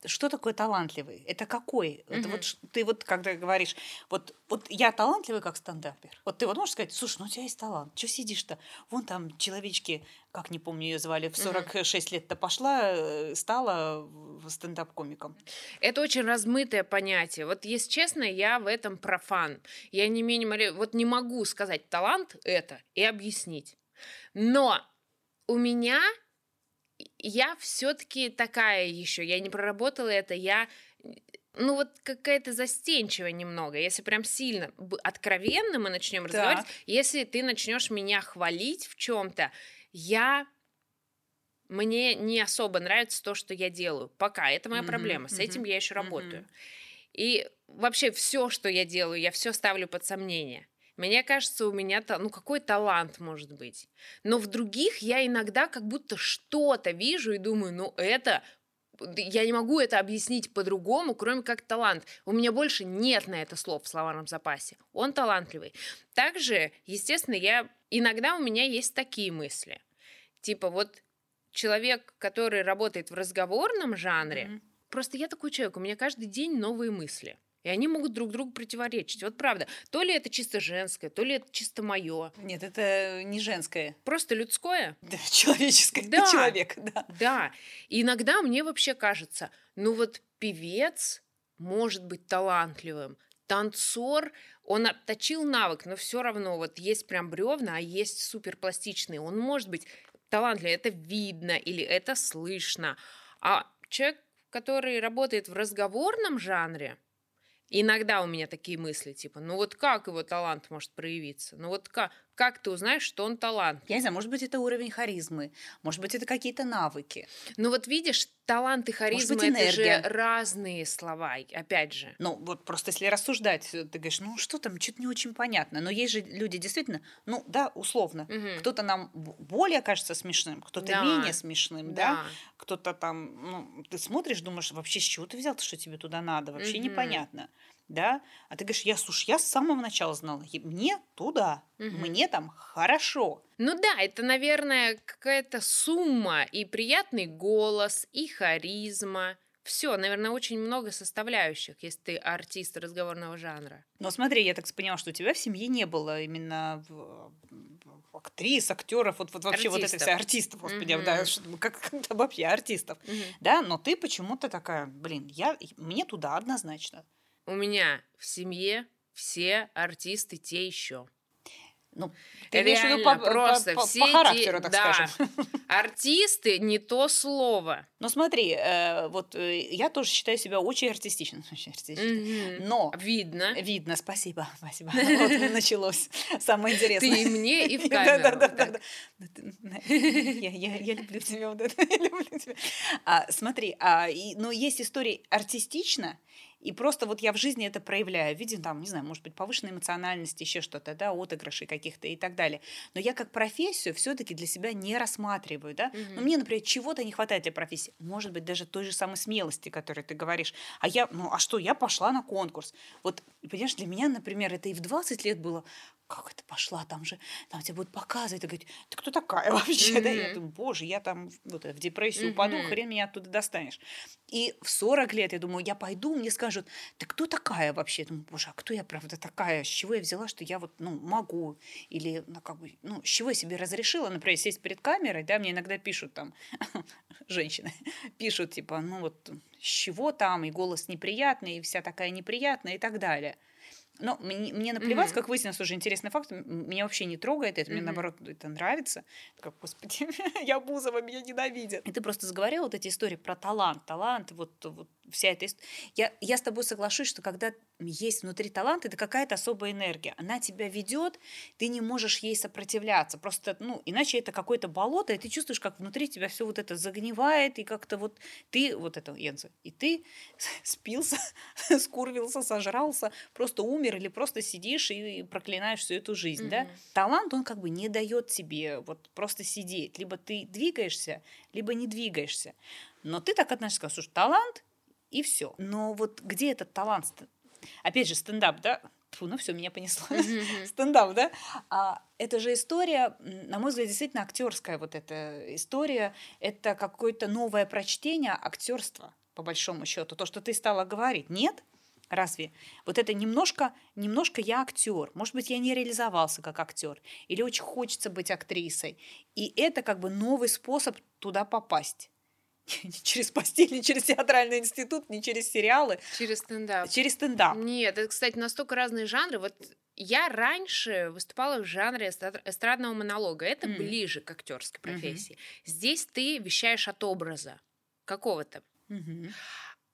Что такое талантливый? Это какой? Это Мгм. вот ты вот когда говоришь, вот, вот я талантливый как стендапер. Вот ты вот можешь сказать, слушай, ну у тебя есть талант, что сидишь-то? Вон там человечки, как не помню ее звали, в Мгм. 46 лет-то пошла, э, стала стендап-комиком. Это очень размытое понятие. Вот, если честно, я в этом профан. Я не малей- Вот не могу сказать талант это и объяснить. Но у меня я все-таки такая еще. Я не проработала это. Я ну вот какая-то застенчивая немного. Если прям сильно откровенно мы начнем разговаривать, если ты начнешь меня хвалить в чем-то, я мне не особо нравится то, что я делаю. Пока это моя Мгм, проблема. С этим мгм, я еще работаю. И вообще все, что я делаю, я все ставлю под сомнение. Мне кажется, у меня ну какой талант может быть. Но в других я иногда как будто что-то вижу и думаю, ну это я не могу это объяснить по-другому, кроме как талант. У меня больше нет на это слов в словарном запасе. Он талантливый. Также, естественно, я иногда у меня есть такие мысли. Типа вот человек, который работает в разговорном жанре, Мгм. просто я такой человек, у меня каждый день новые мысли. И они могут друг другу противоречить. Вот правда. То ли это чисто женское, то ли это чисто мое. Нет, это не женское, Просто людское. да, человеческое, Да. ты человек, да. Да. И иногда мне вообще кажется, ну вот певец может быть талантливым, танцор, он отточил навык, но все равно вот есть прям бревна, а есть суперпластичные. Он может быть талантливый, это видно или это слышно. А человек, который работает в разговорном жанре, иногда у меня такие мысли, типа, ну вот как его талант может проявиться? Ну вот как, как ты узнаешь, что он талант? Я не знаю, может быть, это уровень харизмы, может быть, это какие-то навыки. Ну вот видишь, талант и харизма быть, это же разные слова, опять же. Ну, вот просто если рассуждать, э, ты говоришь, ну, что там, что-то не очень понятно. Но есть же люди действительно, ну, да, условно. Мгм. Кто-то нам более кажется смешным, кто-то Да. менее смешным, да? Да. Кто-то там, ну, ты смотришь, думаешь, вообще с чего ты взял, что тебе туда надо? Вообще Мгм. непонятно, да? А ты говоришь, я, слушай, я с самого начала знала, мне туда, Мгм. мне там хорошо. Ну да, это, наверное, какая-то сумма и приятный голос, и харизма. Все, наверное, очень много составляющих, если ты артист разговорного жанра. Но смотри, я так поняла, что у тебя в семье не было именно актрис, актеров, вот, вот вообще вот это Артистов. все артистов, господи, Мгм. да, что- как, как-то вообще артистов. Да, но ты почему-то такая, блин, я, мне туда однозначно. У меня в семье все артисты те еще. Ну, ты Реально, по, по- просто по- все по те- характеру, так да. скажем. Артисты не то слово. Но смотри, э, вот э, я тоже считаю себя очень артистичной. Очень артистичной. Мгм. Но Видно. видно, спасибо, спасибо. Вот началось самое интересное. Ты и мне, и в камеру. да, да, да, да. Я, люблю тебя, вот это, я люблю тебя. А, смотри, а, но есть истории артистично, и просто вот я в жизни это проявляю, в виде, там, не знаю, может быть, повышенной эмоциональности, еще что-то, да, отыгрышей каких-то и так далее. Но я как профессию все-таки для себя не рассматриваю, да. Мгм. Ну, мне, например, чего-то не хватает для профессии. Может быть, даже той же самой смелости, которой ты говоришь. А я, ну, а что, я пошла на конкурс. Вот, понимаешь, для меня, например, это и в 20 лет было, как это пошла, там же, там тебя будут показывать, и говорить, ты кто такая вообще? Да, я думаю, боже, я там вот, в депрессию упаду, Мгм. хрен меня оттуда достанешь. И в 40 лет я думаю, я пойду, мне скажут, ты кто такая вообще? Я думаю, боже, а кто я правда такая? С чего я взяла, что я вот, ну, могу? Или, ну, как бы, ну, с чего я себе разрешила, например, сесть перед камерой, да, мне иногда пишут там, женщины, пишут, типа, ну, вот, с чего там, и голос неприятный, и вся такая неприятная, и так далее. Но мне, мне наплевать, Мгм. как выяснилось уже интересный факт, меня вообще не трогает это, мне Мгм. наоборот это нравится. Как, господи, я Бузова, меня ненавидят. И ты просто заговорила вот эти истории про талант, талант, вот, вот вся эта история. Я, я с тобой соглашусь, что когда есть внутри талант, это какая-то особая энергия. Она тебя ведет, ты не можешь ей сопротивляться. Просто, ну, иначе это какое-то болото, и ты чувствуешь, как внутри тебя все вот это загнивает, и как-то вот ты, вот это, Янза, и ты спился, скурвился, сожрался, просто умер или просто сидишь и проклинаешь всю эту жизнь, mm-hmm. да? Талант, он как бы не дает тебе вот просто сидеть. Либо ты двигаешься, либо не двигаешься. Но ты так относишься, слушай, талант, и все. Но вот где этот талант? Опять же, стендап, да? Фу, ну все, меня понесло. Стендап, да? А, это же история, на мой взгляд, действительно актерская вот эта история. Это какое-то новое прочтение актерства, по большому счету. То, что ты стала говорить. Нет? Разве? Вот это немножко, немножко я актер. Может быть, я не реализовался как актер. Или очень хочется быть актрисой. И это как бы новый способ туда попасть. не через постель, не через театральный институт, не через сериалы. Через стендап. Через стендап. Нет, это, кстати, настолько разные жанры. Вот я раньше выступала в жанре эстрадного монолога. Это mm. ближе к актерской профессии. Mm-hmm. Здесь ты вещаешь от образа какого-то. Mm-hmm.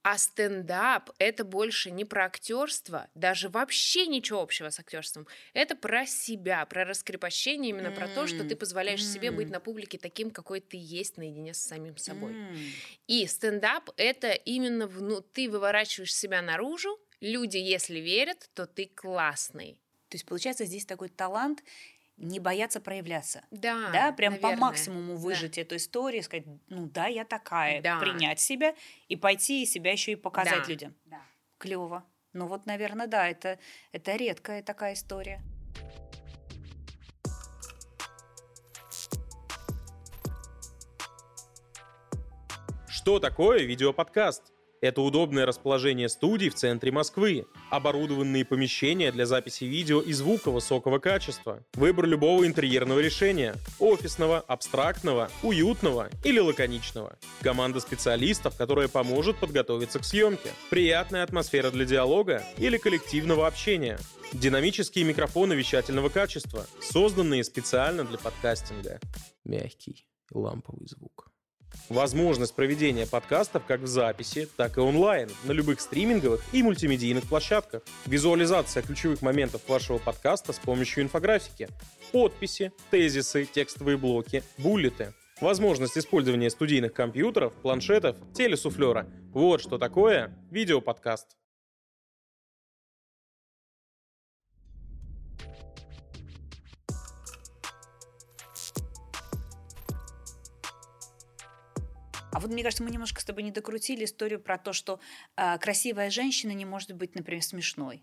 А стендап это больше не про актерство, даже вообще ничего общего с актерством. Это про себя, про раскрепощение, именно mm. про то, что ты позволяешь mm. себе быть на публике таким, какой ты есть наедине с самим собой. Mm. И стендап это именно вну... ты выворачиваешь себя наружу. Люди, если верят, то ты классный. То есть получается здесь такой талант не бояться проявляться. Да. Да, прям наверное. по максимуму выжить да. эту историю, сказать, ну да, я такая, да. принять себя и пойти и себя еще и показать да. людям. Да. Клево. Ну вот, наверное, да, это, это редкая такая история. Что такое видеоподкаст? Это удобное расположение студий в центре Москвы, оборудованные помещения для записи видео и звука высокого качества, выбор любого интерьерного решения – офисного, абстрактного, уютного или лаконичного. Команда специалистов, которая поможет подготовиться к съемке, приятная атмосфера для диалога или коллективного общения, динамические микрофоны вещательного качества, созданные специально для подкастинга, мягкий ламповый звук. Возможность проведения подкастов как в записи, так и онлайн на любых стриминговых и мультимедийных площадках. Визуализация ключевых моментов вашего подкаста с помощью инфографики. Подписи, тезисы, текстовые блоки, буллеты. Возможность использования студийных компьютеров, планшетов, телесуфлера. Вот что такое видеоподкаст. А вот мне кажется, мы немножко с тобой не докрутили историю про то, что э, красивая женщина не может быть, например, смешной.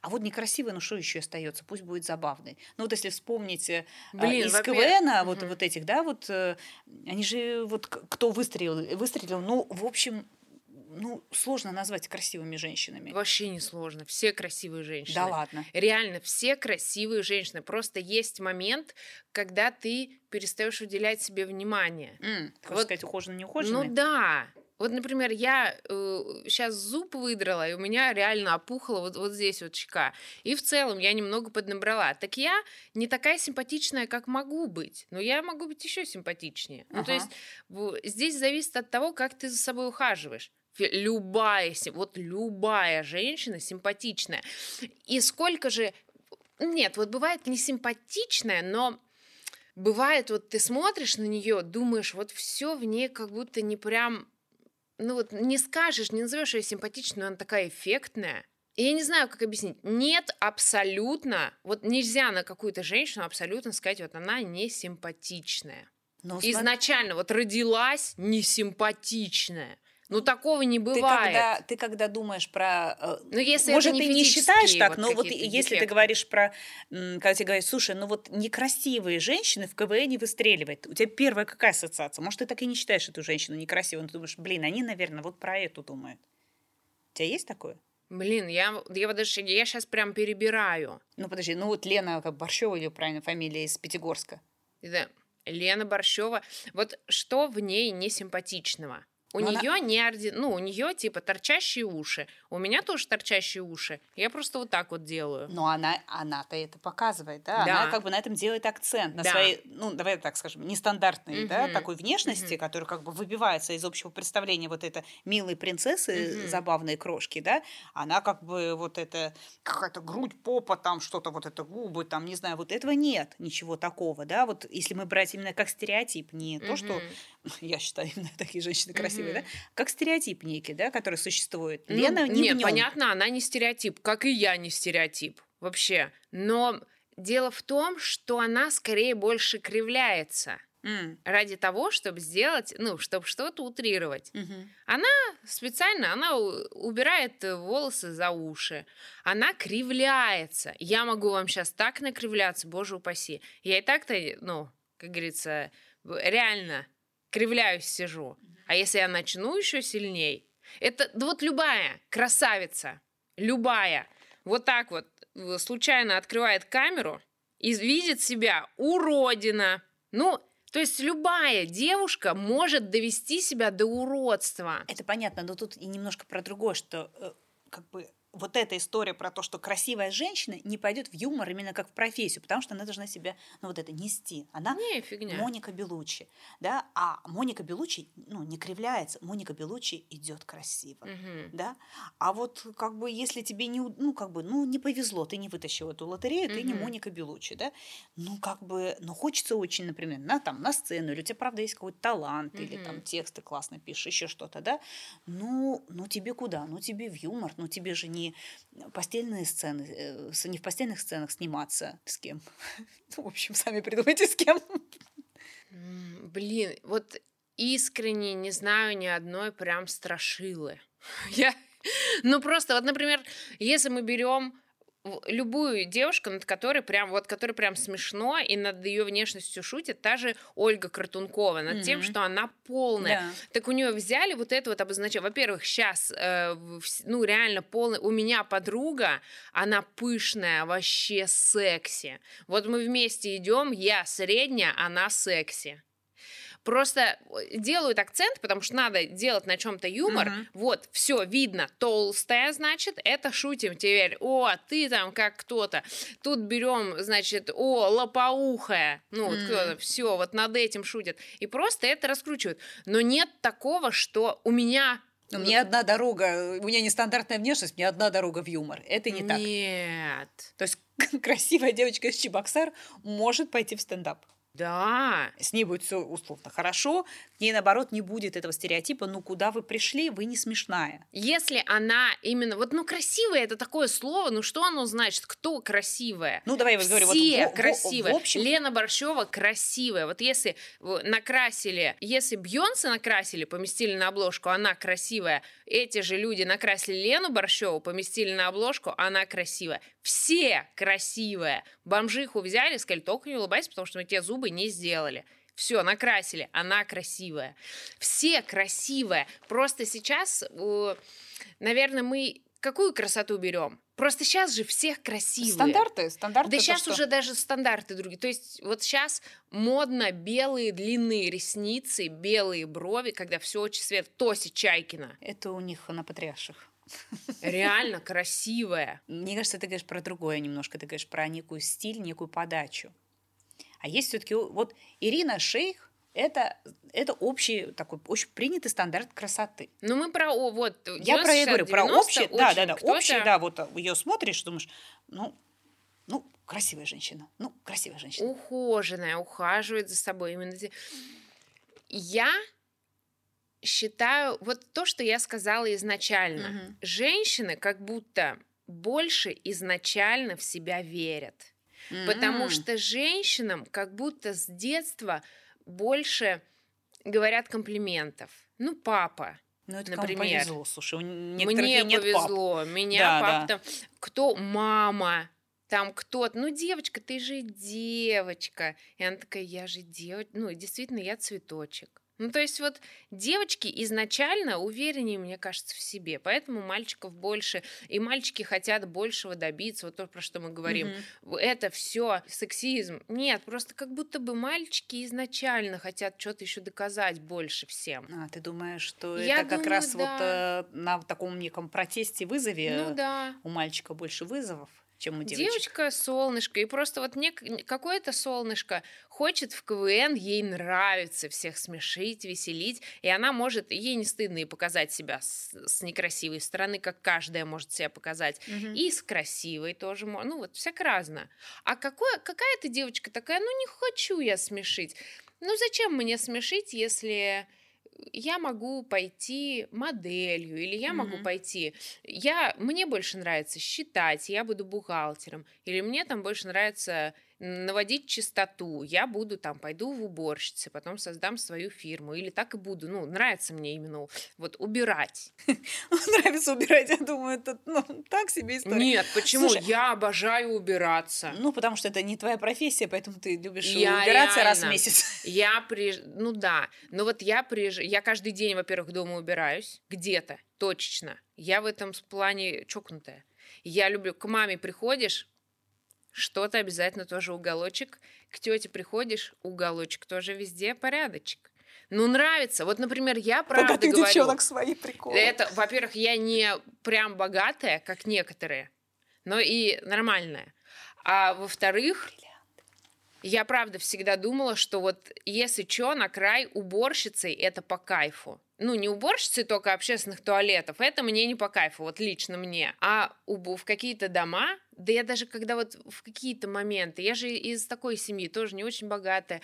А вот некрасивый, ну что еще остается? Пусть будет забавный. Ну вот если вспомнить э, Блин, из КВН, вот, угу. вот этих, да, вот э, они же, вот кто выстрелил, выстрелил, ну, в общем, ну, сложно назвать красивыми женщинами. Вообще не сложно. Все красивые женщины. Да ладно. Реально, все красивые женщины. Просто есть момент, когда ты перестаешь уделять себе внимание. Mm, вот, сказать, ухоженный, не ухоженный? Ну да. Вот, например, я э, сейчас зуб выдрала, и у меня реально опухла вот, вот здесь вот щека. И в целом я немного поднабрала. Так я не такая симпатичная, как могу быть. Но я могу быть еще симпатичнее. Ага. Ну, то есть здесь зависит от того, как ты за собой ухаживаешь любая, вот любая женщина симпатичная. И сколько же... Нет, вот бывает не симпатичная, но бывает, вот ты смотришь на нее, думаешь, вот все в ней как будто не прям... Ну вот не скажешь, не назовешь ее симпатичной, но она такая эффектная. И я не знаю, как объяснить. Нет, абсолютно. Вот нельзя на какую-то женщину абсолютно сказать, вот она не симпатичная. Но Изначально вот родилась несимпатичная. Ну, такого не бывает. Ты когда, ты когда думаешь про... Э, ну, если Может, ты не считаешь так, вот но вот если дефекты. ты говоришь про... Когда тебе говорят, слушай, ну вот некрасивые женщины в КВН не выстреливают. У тебя первая какая ассоциация? Может, ты так и не считаешь эту женщину некрасивой, но ты думаешь, блин, они, наверное, вот про эту думают. У тебя есть такое? Блин, я, я, даже, я сейчас прям перебираю. Ну, подожди, ну вот Лена как Борщева, ее правильно фамилия, из Пятигорска. Да, Лена Борщева. Вот что в ней несимпатичного? У Но она- нее не орди... ну, у нее типа торчащие уши. У меня тоже торчащие уши. Я просто вот так вот делаю. Но она, она-то это показывает, да? Да. Она как бы на этом делает акцент, на Да. своей, ну, давай так скажем, нестандартной, да, Мгм. такой внешности, Мгм. которая как бы выбивается из общего представления вот это милые принцессы, Мгм. забавные крошки, да? Она как бы вот это, какая-то грудь, попа, там что-то, вот это губы, там, не знаю, вот этого нет, ничего такого, да? Вот если мы брать именно как стереотип, не то, что, я считаю, именно такие женщины красивые, да? Мгм. Как стереотип некий, да, который существует. Ну, Лена не нет, в нём. понятно, она не стереотип, как и я не стереотип вообще. Но дело в том, что она скорее больше кривляется М, ради того, чтобы сделать, ну, чтобы что-то утрировать. мгм. Специально она убирает волосы за уши. Она кривляется. Я могу вам сейчас так накривляться, боже упаси. Я и так-то, ну, как говорится, реально кривляюсь, сижу. А если я начну еще сильней, это да вот любая красавица, любая, вот так вот э, случайно открывает камеру и видит себя уродина. Ну, то есть любая девушка может довести себя до уродства. Это понятно, но тут и немножко про другое, что э, как бы вот эта история про то, что красивая женщина не пойдет в юмор именно как в профессию, потому что она должна себя, ну вот это, нести. Она Не, фигня. Моника Белучи, да, а Моника Белучи, ну, не кривляется, Моника Белучи идет красиво. Мгм. Да? А вот как бы если тебе не, ну как бы, ну не повезло, ты не вытащил эту лотерею, ты не. Моника Белучи, да? Ну как бы, ну хочется очень, например, на там на сцену, или у тебя правда есть какой-то талант, или там тексты классно пишешь, еще что-то, да? Ну, ну тебе куда? Ну тебе в юмор, ну тебе же не постельные сцены, э, не в постельных сценах сниматься с кем. Ну, в общем, сами придумайте с кем. Блин, вот искренне не знаю ни одной прям страшилы. Я, ну просто, вот, например, если мы берем любую девушку, над которой прям вот, которой прям смешно и над ее внешностью шутит, та же Ольга Картункова, над тем, Мгм. что она полная. Да. Так у нее взяли вот это вот обозначение. Во-первых, сейчас, ну, реально полный. У меня подруга, она пышная, вообще секси. Вот мы вместе идем, я средняя, она секси. Просто э, делают акцент, потому что надо делать на чем-то юмор. Мгм. Вот, все видно, толстая, значит, это шутим теперь. О, ты там как кто-то. Тут берем, значит, о, лопоухая. Ну, вот Мгм. кто-то, все, вот над этим шутят. И просто это раскручивают. Но нет такого, что у меня У меня одна дорога, у меня нестандартная внешность, у меня одна дорога в юмор. Это не так. Нет. То есть красивая девочка из Чебоксар может пойти в стендап. Да. С ней будет все условно хорошо, к ней, наоборот, не будет этого стереотипа, ну, куда вы пришли, вы не смешная. Если она именно... Вот, ну, красивая это такое слово, ну, что оно значит? Кто красивая? Ну, давай я вот говорю, вот Все в- в- красивые. в общем, Лена Борщева красивая. Вот если накрасили, если Бьонса накрасили, поместили на обложку, она красивая. Эти же люди накрасили Лену Борщеву, поместили на обложку, она красивая. Все красивые. Бомжиху взяли, сказали, только не улыбайся, потому что мы тебе зубы не сделали. Все, накрасили, она красивая. Все красивые. Просто сейчас, наверное, мы какую красоту берем? Просто сейчас же всех красивые. стандарты, стандарты. Да сейчас что- уже даже стандарты другие. То есть вот сейчас модно белые длинные ресницы, белые брови, когда все очень свет. Тоси Чайкина. Это у них на патриарших. Реально красивая. Мне кажется, ты говоришь про другое немножко. Ты говоришь про некую стиль, некую подачу. А есть все-таки вот Ирина Шейх это, это общий такой очень принятый стандарт красоты. Ну мы про о, вот. Я про я говорю, про 90 общий, да, очень да, да, общий, да, вот ее смотришь, думаешь, ну, ну, красивая женщина, ну, красивая женщина. ухоженная, ухаживает за собой. Именно я считаю, вот то, что я сказала изначально, Мгм. женщины как будто больше изначально в себя верят. Потому М. что женщинам как будто с детства больше говорят комплиментов. Ну, папа. ну, это например. кому повезло, слушай, у Мне нет пап. повезло. Меня Да, папа да. там... Кто? Мама. Там кто-то. Ну, девочка, ты же девочка. И она такая, я же девочка. Ну, действительно, я цветочек. Ну, то есть вот девочки изначально увереннее, мне кажется, в себе, поэтому мальчиков больше, и мальчики хотят большего добиться, вот то, про что мы говорим. Мгм. Это все сексизм. Нет, просто как будто бы мальчики изначально хотят что-то еще доказать больше всем. А, ты думаешь, что Я это как думаю, раз вот да. э, на таком неком протесте, вызове Ну да. у мальчика больше вызовов, чем у девочек? Девочка солнышко, и просто вот нек- какое-то солнышко хочет в КВН, ей нравится всех смешить, веселить, и она может, ей не стыдно и показать себя с, с некрасивой стороны, как каждая может себя показать, Мгм. и с красивой тоже, ну вот всяко разно. А какое, какая-то девочка такая, ну не хочу я смешить. Ну зачем мне смешить, если я могу пойти моделью, или я могу Мгм. пойти... Я, мне больше нравится считать, я буду бухгалтером, или мне там больше нравится наводить чистоту, я буду там, пойду в уборщицы, потом создам свою фирму, или так и буду, ну, нравится мне именно вот убирать. Нравится убирать, я думаю, это ну, так себе история. Нет, почему? Я обожаю убираться. Ну, потому что это не твоя профессия, поэтому ты любишь убираться раз в месяц. Я приезж... Ну да, но вот я приезжаю... Я каждый день, во-первых, дома убираюсь. Где-то, точечно. Я в этом плане чокнутая. Я люблю... К маме приходишь, что-то обязательно тоже уголочек. К тете приходишь, уголочек тоже везде порядочек. Ну, нравится. Вот, например, я правда Богатых говорю... девчонок свои приколы. Это, во-первых, я не прям богатая, как некоторые, но и нормальная. А во-вторых, я правда всегда думала, что вот если что, на край уборщицей это по кайфу. Ну, не уборщицей только общественных туалетов, это мне не по кайфу, вот лично мне. А убу- в какие-то дома, да я даже когда вот в какие-то моменты, я же из такой семьи, тоже не очень богатая,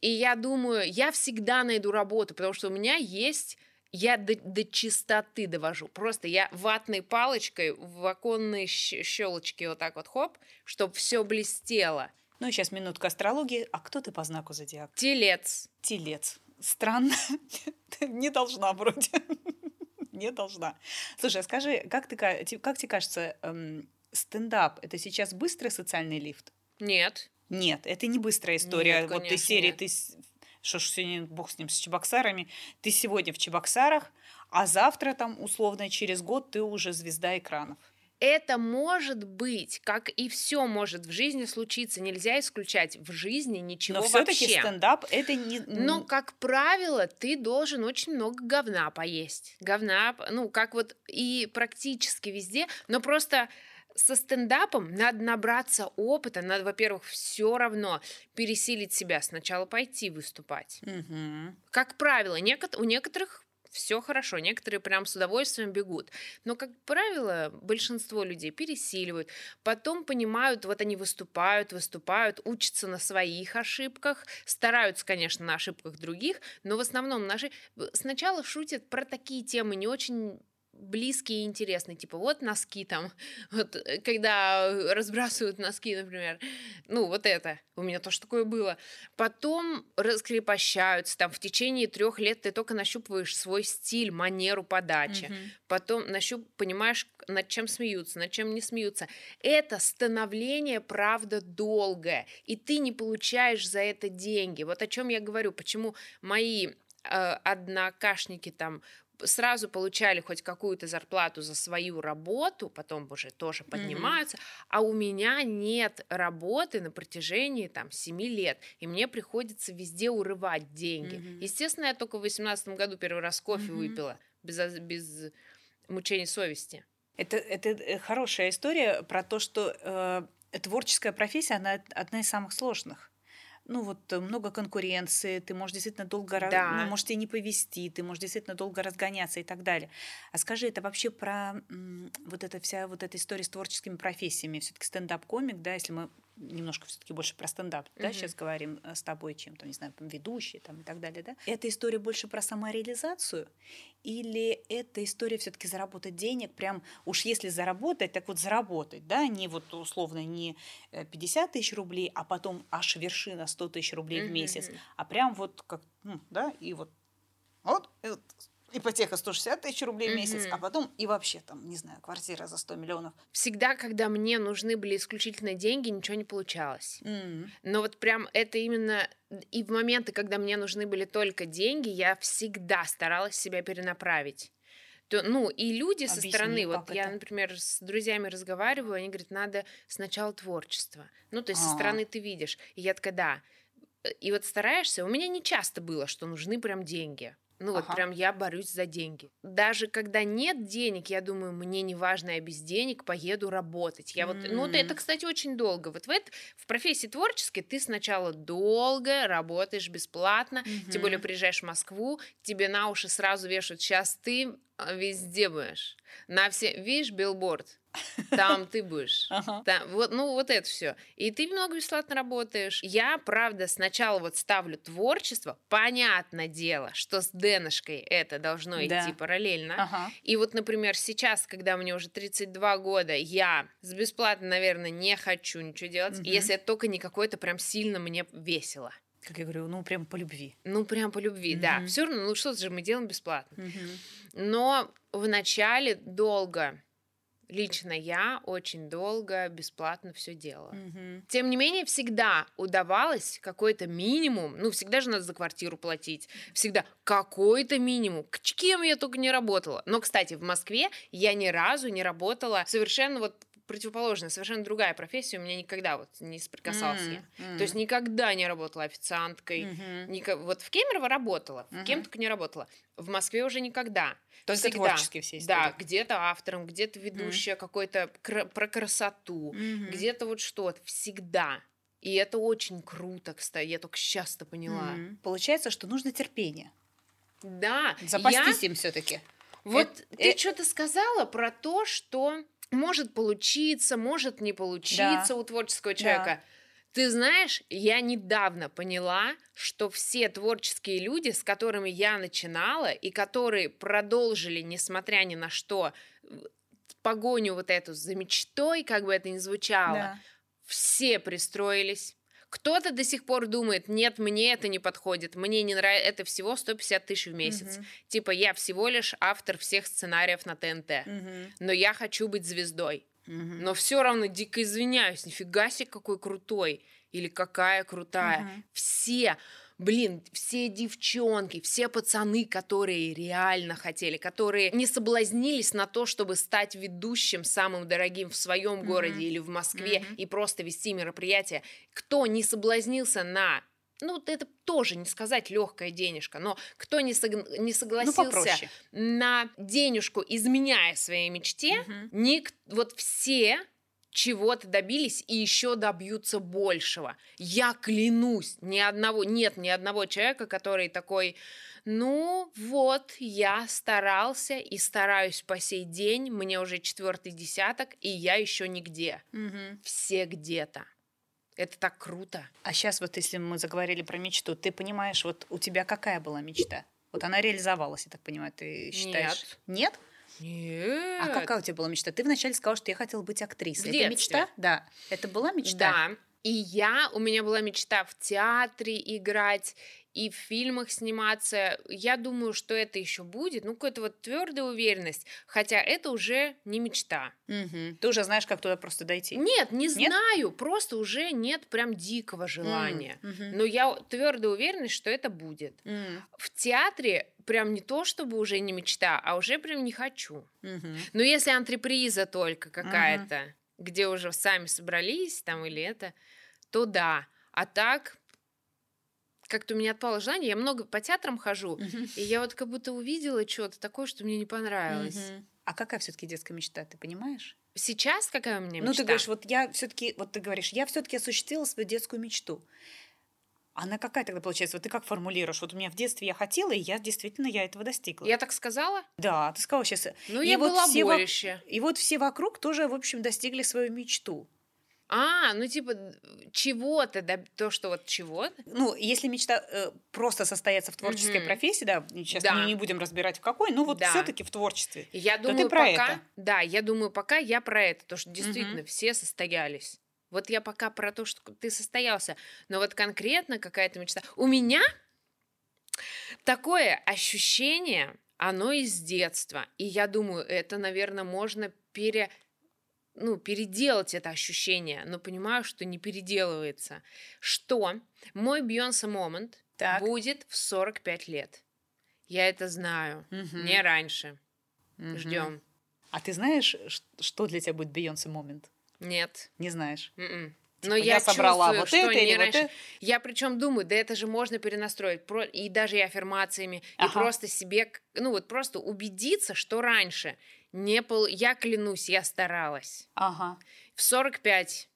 и я думаю, я всегда найду работу, потому что у меня есть я до, до чистоты довожу. Просто я ватной палочкой в оконные щелочки вот так вот хоп, чтобы все блестело. Ну, сейчас минутка астрологии. А кто ты по знаку зодиака? Телец. Телец. Странно. Не должна вроде. Не должна. Слушай, а скажи, как, ты, как тебе кажется, эм, стендап – это сейчас быстрый социальный лифт? Нет. Нет, это не быстрая история. Нет, вот ты серии, нет. ты что ж сегодня бог с ним, с Чебоксарами. Ты сегодня в Чебоксарах, а завтра там, условно, через год ты уже звезда экранов. Это может быть, как и все может в жизни случиться. Нельзя исключать в жизни ничего Но все-таки вообще. стендап это не... Но, как правило, ты должен очень много говна поесть. Говна, ну, как вот и практически везде. Но просто со стендапом надо набраться опыта, надо, во-первых, все равно пересилить себя, сначала пойти выступать. Мгм. Как правило, у некоторых все хорошо, некоторые прям с удовольствием бегут. Но, как правило, большинство людей пересиливают, потом понимают, вот они выступают, выступают, учатся на своих ошибках, стараются, конечно, на ошибках других, но в основном наши сначала шутят про такие темы не очень близкие и интересные, типа вот носки там, вот э, когда разбрасывают носки, например, ну вот это, у меня тоже такое было. Потом раскрепощаются, там в течение трех лет ты только нащупываешь свой стиль, манеру подачи, Мгм. потом нащуп, понимаешь, над чем смеются, над чем не смеются. Это становление, правда, долгое, и ты не получаешь за это деньги. Вот о чем я говорю, почему мои э, однокашники там сразу получали хоть какую-то зарплату за свою работу, потом уже тоже поднимаются, а у меня нет работы на протяжении там 7 лет, и мне приходится везде урывать деньги. Мгм. Естественно, я только в 2018 году первый раз кофе Мгм. выпила без, без мучений совести. Это, это э, хорошая история про то, что э, творческая профессия, она одна из самых сложных. Ну вот э, много конкуренции, ты можешь действительно долго, Да. ну, может тебе не повести, ты можешь действительно долго разгоняться и так далее. А скажи, это вообще про м, вот эта вся вот эта история с творческими профессиями, все-таки стендап-комик, да, если мы немножко все-таки больше про стендап, да, Мгм. сейчас говорим э, с тобой, чем там, не знаю, там, ведущий там и так далее, да. Эта история больше про самореализацию или это история все-таки заработать денег, прям уж если заработать, так вот заработать, да, не вот условно не э, 50 тысяч рублей, а потом аж вершина 100 тысяч рублей в Мгм, месяц, а прям вот как, ну, да, и вот, вот, и вот ипотека 160 тысяч рублей в месяц, Мгм. а потом и вообще там, не знаю, квартира за 100 миллионов. Всегда, когда мне нужны были исключительно деньги, ничего не получалось. М. Но вот прям это именно и в моменты, когда мне нужны были только деньги, я всегда старалась себя перенаправить. То, ну, и люди со Объясни, стороны, вот как я, это? например, с друзьями разговариваю, они говорят, надо сначала творчество. Ну, то есть со А. стороны ты видишь. И я такая, да. И вот стараешься. У меня не часто было, что нужны прям деньги. Ну, вот Ага. прям я борюсь за деньги. Даже когда нет денег, я думаю, мне не важно, я без денег поеду работать. Я вот, ну, вот это, кстати, очень долго. Вот в, это, в профессии творческой ты сначала долго работаешь бесплатно, тем более приезжаешь в Москву, тебе на уши сразу вешают, сейчас ты а, везде будешь. На все, видишь, билборд, там ты будешь. Ага. Там, вот, ну, вот это все. И ты много бесплатно работаешь. Я, правда, сначала вот ставлю творчество. Понятное дело, что с Дэношкой это должно Да. идти параллельно. Ага. И вот, например, сейчас, когда мне уже 32 года, я с бесплатно, наверное, не хочу ничего делать, Мгм. если это только не какое-то прям сильно мне весело. Как я говорю, ну прям по любви. Ну, прям по любви, да. Мгм. Все равно, ну что же мы делаем бесплатно. Мгм. Но в начале долго, лично я очень долго бесплатно все делала. Мгм. Тем не менее, всегда удавалось какой-то минимум, ну, всегда же надо за квартиру платить, всегда какой-то минимум, к кем я только не работала. Но, кстати, в Москве я ни разу не работала совершенно вот противоположная, совершенно другая профессия, у меня никогда вот не соприкасалась я. М, То есть никогда не работала официанткой, Мгм. Ника- Вот в Кемерово работала, в Мгм. кем только не работала. В Москве уже никогда. Только Всегда. творческие все Да, истории. где-то автором, где-то ведущая какой-то кра- про красоту, Мгм. где-то вот что-то. Всегда. И это очень круто, кстати. Я только сейчас это поняла. Мгм. Получается, что нужно терпение. Да. Запастись я- им все-таки. Вот Э- ты э- что-то сказала про то, что может получиться, может не получиться Да. у творческого Да. человека. Ты знаешь, я недавно поняла, что все творческие люди, с которыми я начинала, и которые продолжили, несмотря ни на что, погоню вот эту за мечтой, как бы это ни звучало, Да. все пристроились. Кто-то до сих пор думает, нет, мне это не подходит, мне не нравится, это всего 150 тысяч в месяц. Мгм. Типа, я всего лишь автор всех сценариев на ТНТ, Мгм. но я хочу быть звездой. Мгм. Но все равно дико извиняюсь, нифига себе какой крутой или какая крутая. Мгм. Все, блин, все девчонки, все пацаны, которые реально хотели, которые не соблазнились на то, чтобы стать ведущим самым дорогим в своем Мгм. городе или в Москве Мгм. и просто вести мероприятие. Кто не соблазнился на ну, это тоже не сказать легкая денежка, но кто не, сог- не Ну, согласился попроще. на денежку, изменяя своей мечте, Мгм. ник- вот все чего-то добились и еще добьются большего. Я клянусь, ни одного, нет ни одного человека, который такой, ну вот, я старался и стараюсь по сей день, мне уже четвертый десяток, и я еще нигде. Мгм. Все где-то. Это так круто. А сейчас вот если мы заговорили про мечту, ты понимаешь, вот у тебя какая была мечта? Вот она реализовалась, я так понимаю, ты считаешь? Нет. Нет. А какая у тебя была мечта? Ты вначале сказала, что я хотела быть актрисой. В Это детстве. мечта? Да. Это была мечта? Да. И я, у меня была мечта в театре играть и в фильмах сниматься. Я думаю, что это еще будет. Ну, какая-то вот твердая уверенность. Хотя это уже не мечта. Мгм. Ты уже знаешь, как туда просто дойти. Нет, не Нет? знаю. Просто уже нет прям дикого желания. Мгм. Но я твердо уверена, что это будет. М, В театре прям не то, чтобы уже не мечта, а уже прям не хочу. мгм. Но если антреприза только какая-то, где уже сами собрались там или это, то да. А так, как-то у меня отпало желание, я много по театрам хожу, и я вот как будто увидела что-то такое, что мне не понравилось. А какая все-таки детская мечта, ты понимаешь? Сейчас какая у меня Ну, мечта? ты говоришь, вот я все-таки, вот ты говоришь, я все-таки осуществила свою детскую мечту. Она какая тогда получается? Вот ты как формулируешь? Вот у меня в детстве я хотела, и я действительно я этого достигла. Я так сказала? Да, ты сказала сейчас. Ну, И я вот была все во- борище. И вот все вокруг тоже, в общем, достигли свою мечту. А, ну типа чего-то, да, то, что вот чего-то. Ну, если мечта э, просто состояться в творческой Мгм. профессии, да, сейчас Да. не, не будем разбирать в какой, ну вот Да. все-таки в творчестве. Я ты думаю, про пока... это. Да, я думаю, пока я про это, то, что действительно все состоялись. Вот я пока про то, что ты состоялся. Но вот конкретно какая-то мечта. У меня такое ощущение, оно из детства. И я думаю, это, наверное, можно пере ну, переделать это ощущение, но понимаю, что не переделывается. Что мой Бейонсе момент будет в 45 лет. Я это знаю. Мгм. Не раньше. Мгм. Ждем. А ты знаешь, что для тебя будет Бейонсе момент? Нет. Не знаешь. М-м. Типа, Но я, собрала чувствую, вот что это не или вот раньше. это. Я причем думаю, да это же можно перенастроить. Про... И даже и аффирмациями. И Ага. просто себе, ну вот просто убедиться, что раньше не пол... Я клянусь, я старалась. Ага. В 45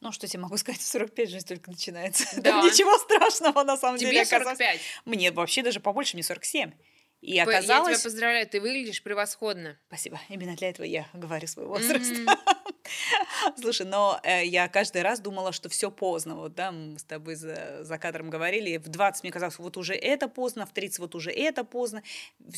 Ну, что тебе могу сказать, в 45 жизнь только начинается. Да. Там ничего страшного на самом деле. тебе оказалось. 45. Мне вообще даже побольше, мне 47. И П- Я оказалось... тебя поздравляю, ты выглядишь превосходно. Спасибо. Именно для этого я говорю свой возраст. Мгм. Слушай, но э, я каждый раз думала, что все поздно. Вот, да, мы с тобой за, за кадром говорили. В 20 мне казалось, вот уже это поздно, в 30 вот уже это поздно.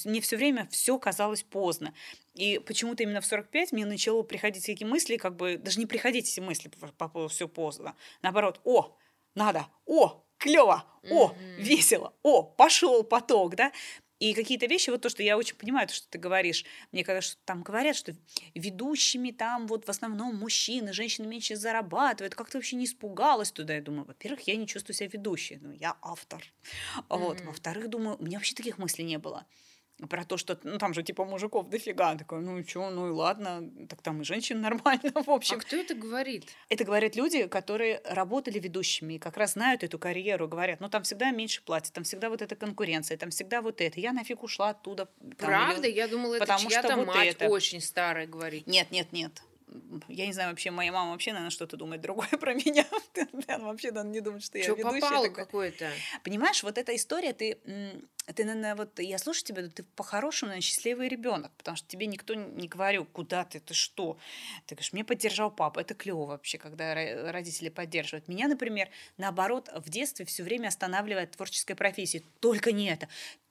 Мне все время все казалось поздно. И почему-то именно в 45 мне начало приходить такие мысли, как бы даже не приходить эти мысли по, по поводу все поздно. Наоборот, о, надо, о, клево, о, Мгм. весело, о, пошел поток, да. И какие-то вещи, вот то, что я очень понимаю, то, что ты говоришь, мне кажется, что там говорят, что ведущими там вот в основном мужчины, женщины меньше зарабатывают, как ты вообще не испугалась туда? Я думаю, во-первых, я не чувствую себя ведущей, ну, я автор. Вот. Мгм. Во-вторых, думаю, у меня вообще таких мыслей не было. Про то, что, ну, там же типа мужиков дофига. Такой, ну и чё, ну и ладно, так там и женщин нормально, в А общем. кто это говорит? Это говорят люди, которые работали ведущими и как раз знают эту карьеру, говорят, ну там всегда меньше платят, там всегда вот эта конкуренция, там всегда вот это. Я нафиг ушла оттуда. там, Правда? или- Я думала, это потому что чья-то вот мать это. очень старая говорит. Нет, нет, нет. Я не знаю, вообще моя мама вообще, наверное, что-то думает другое про меня. Она вообще наверное, не думает, что я Что ведущая. попало какое-то? Понимаешь, вот эта история, ты, ты, наверное, вот я слушаю тебя, ты по-хорошему, наверное, счастливый ребенок, потому что тебе никто не говорил, куда ты, ты что. Ты говоришь, мне поддержал папа, это клево вообще, когда ро- родители поддерживают. Меня, например, наоборот, в детстве все время останавливает творческая профессия. Только не это,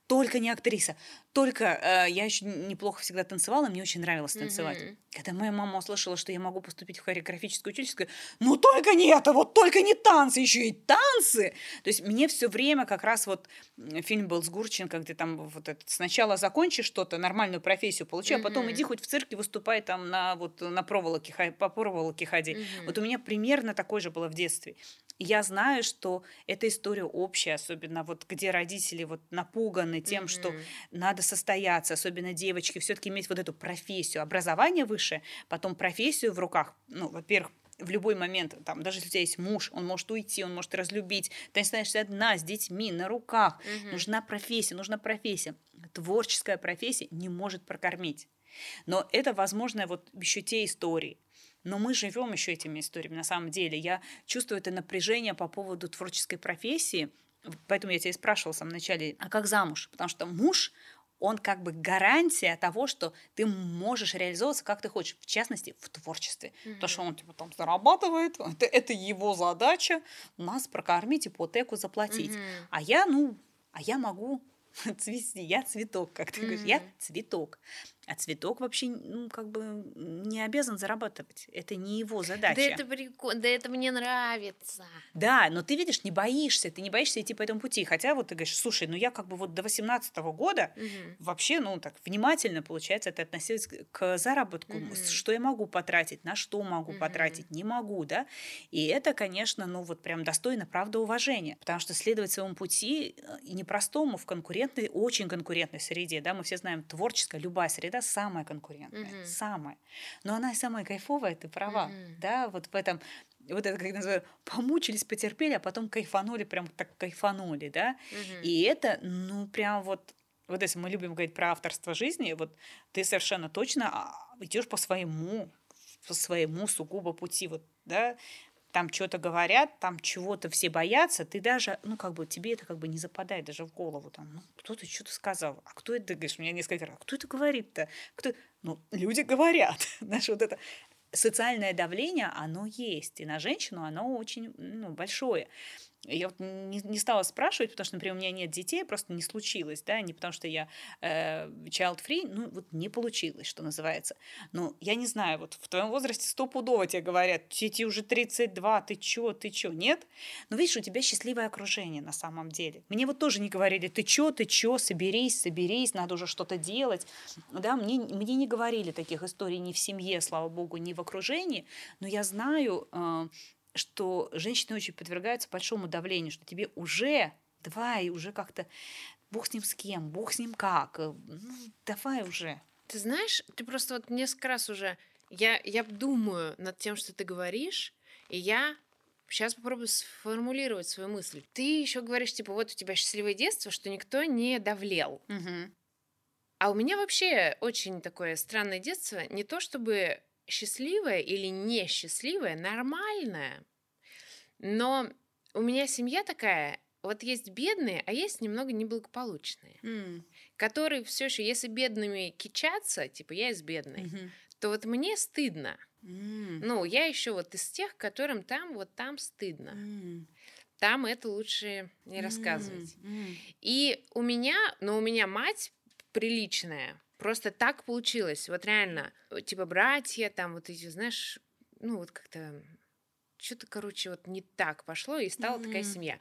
только не актриса, только э, я еще неплохо всегда танцевала, мне очень нравилось танцевать. Мгм. Когда моя мама услышала, что я могу поступить в хореографическое училище, сказала, ну только не это, вот только не танцы, еще и танцы. То есть мне все время как раз вот фильм был с Гурченко, где там вот это, сначала закончи что-то, нормальную профессию получи, а потом иди хоть в цирке выступай там на вот на проволоке, по проволоке ходи. Мгм. Вот у меня примерно такое же было в детстве. Я знаю, что эта история общая, особенно вот где родители вот напуганы тем, что Мгм. Надо состояться, особенно девочки, все-таки иметь вот эту профессию, образование высшее, потом профессию в руках. Ну, во-первых, в любой момент, там, даже если у тебя есть муж, он может уйти, он может разлюбить, ты останешься одна с детьми на руках. Мгм. Нужна профессия, нужна профессия. Творческая профессия не может прокормить. Но это, возможно, вот еще те истории. Но мы живем еще этими историями на самом деле. Я чувствую это напряжение по поводу творческой профессии. Поэтому я тебя и спрашивала в самом начале, а как замуж? Потому что муж, он как бы гарантия того, что ты можешь реализовываться как ты хочешь, в частности, в творчестве. Потому что он типа там зарабатывает, это, это его задача, нас прокормить, ипотеку заплатить. Мгм. А я, ну, а я могу цвести, я цветок, как ты говоришь, я цветок. А цветок вообще, ну, как бы не обязан зарабатывать. Это не его задача. Да это прикольно, да это мне нравится. Да, но ты видишь, не боишься, ты не боишься идти по этому пути. Хотя вот ты говоришь, слушай, ну я как бы вот до 18 года Мгм. вообще, ну так, внимательно, получается, ты относилась к- заработку. Мгм. Что я могу потратить, на что могу Мгм. потратить, не могу, да. И это, конечно, ну вот прям достойно, правда, уважения. Потому что следовать своему пути э, непростому в конкурентной, очень конкурентной среде, да, мы все знаем, творческая, любая среда самая конкурентная, Мгм. самая. Но она и самая кайфовая, ты права, Мгм. да, вот в этом вот это, как называют, помучились, потерпели, а потом кайфанули, прям так кайфанули, да. Мгм. И это, ну, прям вот, вот если мы любим говорить про авторство жизни, вот ты совершенно точно а, идешь по своему, по своему сугубо пути, вот, да, там что-то говорят, там чего-то все боятся, ты даже, ну, как бы, тебе это как бы не западает даже в голову, там, ну, кто-то что-то сказал, а кто это, говоришь, меня несколько раз, а кто это говорит-то? Кто? Ну, люди говорят, знаешь, вот это социальное давление, оно есть, и на женщину оно очень, ну, большое. Я вот не, не стала спрашивать, потому что, например, у меня нет детей, просто не случилось, да, не потому что я э, child-free, ну, вот не получилось, что называется. Ну, я не знаю, вот в твоем возрасте стопудово тебе говорят, тебе уже 32, ты чё, ты чё, нет? Но видишь, у тебя счастливое окружение на самом деле. Мне вот тоже не говорили, ты чё, ты чё, соберись, соберись, надо уже что-то делать. Да, мне, мне не говорили таких историй ни в семье, слава богу, ни в окружении, но я знаю, э, что женщины очень подвергаются большому давлению, что тебе уже давай уже как-то бог с ним с кем, бог с ним как, э, ну, давай уже. Ты знаешь, ты просто вот несколько раз уже... Я, я думаю над тем, что ты говоришь, и я сейчас попробую сформулировать свою мысль. Ты еще говоришь, типа, вот у тебя счастливое детство, что никто не давлел. Угу. А у меня вообще очень такое странное детство. Не то чтобы счастливое или несчастливое, нормальное. Но у меня семья такая, вот есть бедные, а есть немного неблагополучные, М, которые все еще, если бедными кичаться, типа я из бедной, мгм. то вот мне стыдно. М, Ну, я еще вот из тех, которым там вот там стыдно. м, Там это лучше не рассказывать. м, м. И у меня, но у меня мать приличная. Просто так получилось. Вот реально, э, типа братья, там вот эти, знаешь, ну вот как-то что-то, короче, вот не так пошло, и стала такая Мгм. семья.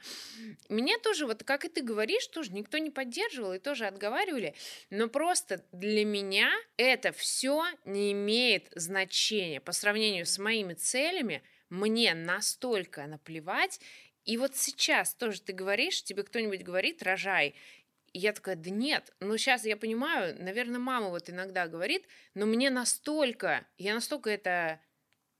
Меня тоже, вот как и ты говоришь, тоже никто не поддерживал и тоже отговаривали, но просто для меня это все не имеет значения по сравнению с моими целями. Мне настолько наплевать. И вот сейчас тоже ты говоришь, тебе кто-нибудь говорит, рожай. Я такая, да нет, ну сейчас я понимаю, наверное, мама вот иногда говорит, но мне настолько, я настолько это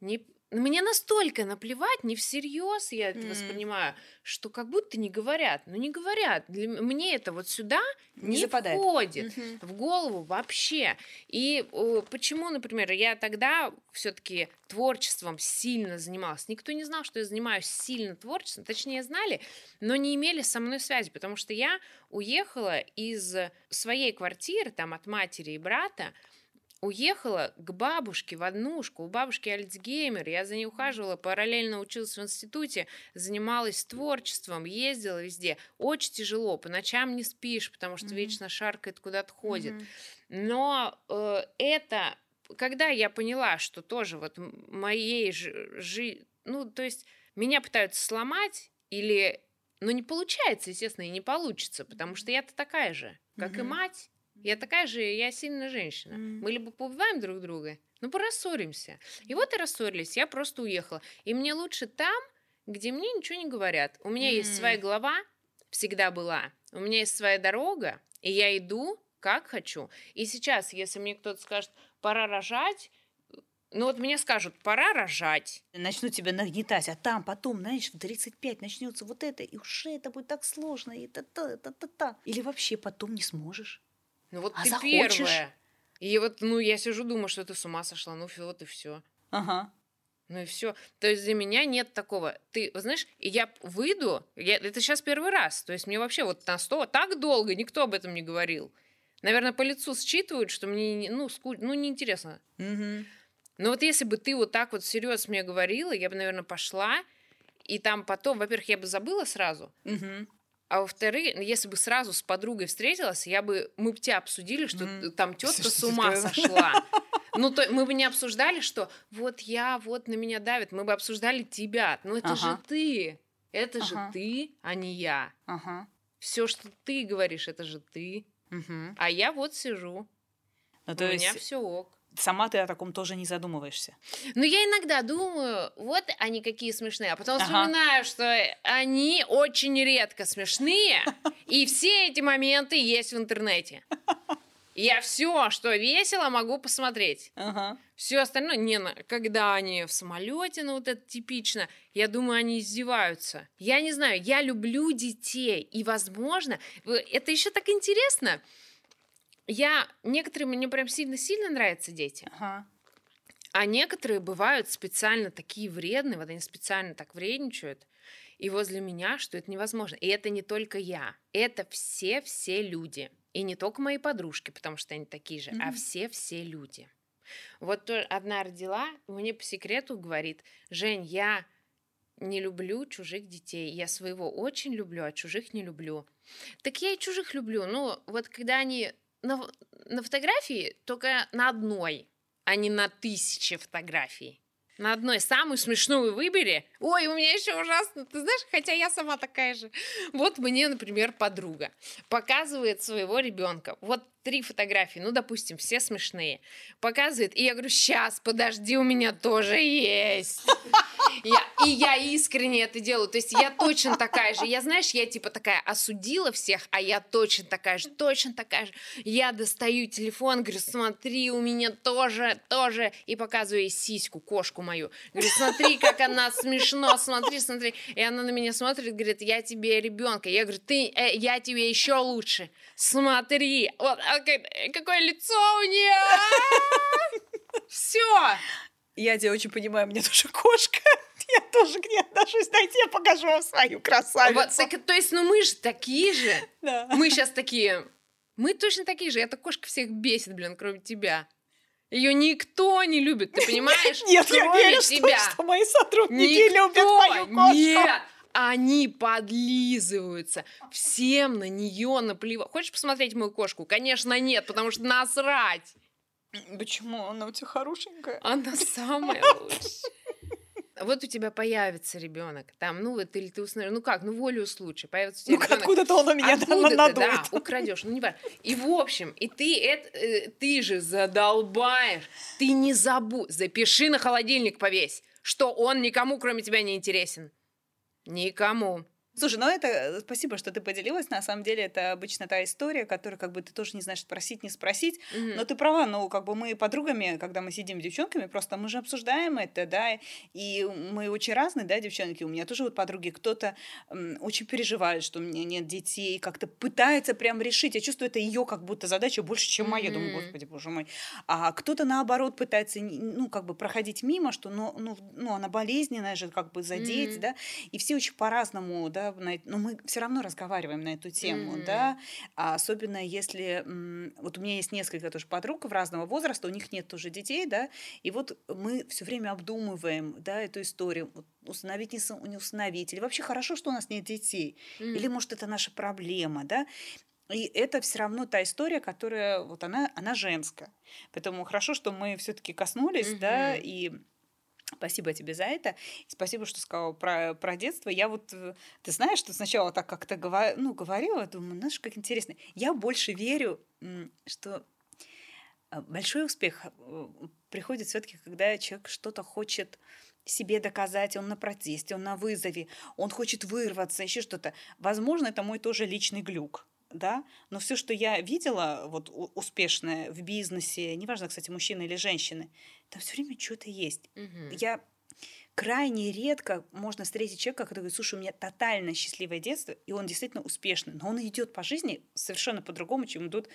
не... Мне настолько наплевать, не всерьез я это М. воспринимаю, что как будто не говорят. Ну не говорят. Для мне это вот сюда Не не, западает. входит Мгм. в голову вообще. И э, почему, например, я тогда все-таки творчеством сильно занималась. Никто не знал, что я занимаюсь сильно творчеством. Точнее, знали, но не имели со мной связи, потому что я уехала из своей квартиры, там, от матери и брата, уехала к бабушке в однушку. У бабушки Альцгеймер. Я за ней ухаживала, параллельно училась в институте, занималась творчеством, ездила везде. Очень тяжело, по ночам не спишь, потому что Мгм. вечно шаркает, куда-то ходит. Мгм. Но э, это, когда я поняла, что тоже вот моей жизни, ну, то есть меня пытаются сломать или, ну, не получается, естественно, и не получится, потому что я-то такая же, как и Мгм. мать. Я такая же, я сильная женщина. Мгм. Мы либо поубиваем друг друга, ну, порассоримся. И вот и рассорились, я просто уехала. И мне лучше там, где мне ничего не говорят. У меня есть М. своя голова, всегда была. У меня есть своя дорога, и я иду, как хочу. И сейчас, если мне кто-то скажет, пора рожать, ну вот мне скажут, пора рожать. Начнут тебя нагнетать, а там потом, знаешь, в 35 начнется вот это, и уже это будет так сложно, и та-та, та-та-та. Или вообще потом не сможешь. Ну вот А ты захочешь? первая. И вот, ну, я сижу, думаю, что ты с ума сошла. Ну, вот и все. Ага. Ну и все. То есть для меня нет такого. Ты, знаешь, и я выйду, я, это сейчас первый раз. То есть мне вообще вот на сто так долго никто об этом не говорил. Наверное, по лицу считывают, что мне, не- ну, ску... ну, неинтересно. Мгм. Но вот если бы ты вот так вот всерьез мне говорила, я бы, наверное, пошла, и там потом, во-первых, я бы забыла сразу, Мгм. А во-вторых, если бы сразу с подругой встретилась, я бы, мы бы тебя обсудили, что Мгм. там тетка с ума сошла. Ну, то мы бы не обсуждали, что вот я, вот на меня давит. Мы бы обсуждали тебя. Ну, это же Ага. ты. Это же Ага. ты, а не я. Ага. Все, что ты говоришь, это же ты. Мгм. А я вот сижу. Ну, У то меня есть все ок. Сама ты о таком тоже не задумываешься. Но я иногда думаю, вот они какие смешные, а потом Ага. вспоминаю, что они очень редко смешные, и все эти моменты есть в интернете. Я все, что весело, могу посмотреть. Ага. Все остальное, не, когда они в самолете, ну вот это типично, я думаю, они издеваются. Я не знаю, я люблю детей, и, возможно, это еще так интересно. Я, некоторые мне прям сильно-сильно нравятся дети. Ага. А некоторые бывают специально такие вредные, вот они специально так вредничают, и возле меня, что это невозможно. И это не только я, это все-все люди. И не только мои подружки, потому что они такие же, а Мгм. все-все люди. Вот одна родила, мне по секрету говорит, Жень, я не люблю чужих детей. Я своего очень люблю, а чужих не люблю. Так я и чужих люблю. Ну, вот когда они на, на фотографии, только на одной, а не на тысяче фотографий. На одной самую смешную выбери. Ой, у меня еще ужасно. Ты знаешь, хотя я сама такая же. Вот мне, например, подруга показывает своего ребенка. Вот три фотографии, ну, допустим, все смешные. Показывает, и я говорю, сейчас, подожди, у меня тоже есть. Я, и я искренне это делаю. То есть я точно такая же. Я, знаешь, я типа такая осудила всех, а я точно такая же, точно такая же. Я достаю телефон, говорю, смотри, у меня тоже, тоже. И показываю ей сиську, кошку мою. Говорю, смотри, как она смешно, смотри, смотри. И она на меня смотрит, говорит, я тебе ребенка. Я говорю, ты, э, я тебе еще лучше. Смотри. Вот, а, какое лицо у нее. Все. Я тебя очень понимаю, мне тоже кошка. Я тоже к ней отношусь. Дайте я покажу вам свою красавицу. Вот, так, то есть, ну мы же такие же. Да. Мы сейчас такие. Мы точно такие же. Эта кошка всех бесит, блин, кроме тебя. Ее никто не любит, ты понимаешь? Нет, Кроме я верю, тебя. Что, что мои сотрудники никто, любят мою кошку. Нет, они подлизываются. Всем на нее наплевать. Хочешь посмотреть мою кошку? Конечно, нет, потому что насрать. Почему? Она у тебя хорошенькая. Она самая лучшая. Вот у тебя появится ребенок, там, ну вот, или ты установишь, ну как, ну волю случая, появится у тебя Ну ребенок, откуда-то он у меня откуда надует. ты, да, украдешь, ну не важно. И в общем, и ты, это, э, ты же задолбаешь, ты не забудь, запиши на холодильник повесь, что он никому, кроме тебя, не интересен. Никому. Слушай, ну это э, спасибо, что ты поделилась. На самом деле это обычно та история, которую как бы ты тоже не знаешь, спросить, не спросить. Mm-hmm. Но ты права, ну как бы мы подругами, когда мы сидим с девчонками, просто мы же обсуждаем это, да, и мы очень разные, да, девчонки. У меня тоже вот подруги, кто-то м, очень переживает, что у меня нет детей, как-то пытается прям решить. Я чувствую, это ее как будто задача больше, чем моя. Mm-hmm. Думаю, господи, боже мой. А кто-то наоборот пытается, ну как бы проходить мимо, что, ну, ну, ну она болезненная же, как бы задеть, mm-hmm. да. И все очень по-разному, да, на, но мы все равно разговариваем на эту тему, mm-hmm. да, а особенно если, вот у меня есть несколько тоже подруг в разного возраста, у них нет тоже детей, да, и вот мы все время обдумываем, да, эту историю, вот, установить, не, не установить, или вообще хорошо, что у нас нет детей, mm-hmm. или может это наша проблема, да, и это все равно та история, которая вот она, она женская. Поэтому хорошо, что мы все-таки коснулись, mm-hmm. да, и Спасибо тебе за это. И спасибо, что сказала про, про детство. Я вот, э, ты знаешь, что сначала так как-то говор, ну, говорила, думаю, знаешь, как интересно. Я больше верю, что э, большой успех э, приходит все-таки, когда человек что-то хочет себе доказать, он на протесте, он на вызове, он хочет вырваться, еще что-то. Возможно, это мой тоже личный глюк да, но все, что я видела, вот успешное в бизнесе, неважно, кстати, мужчины или женщины, там все время что-то есть. Угу. Я крайне редко можно встретить человека, который говорит, слушай, у меня тотально счастливое детство, и он действительно успешный, но он идет по жизни совершенно по-другому, чем идут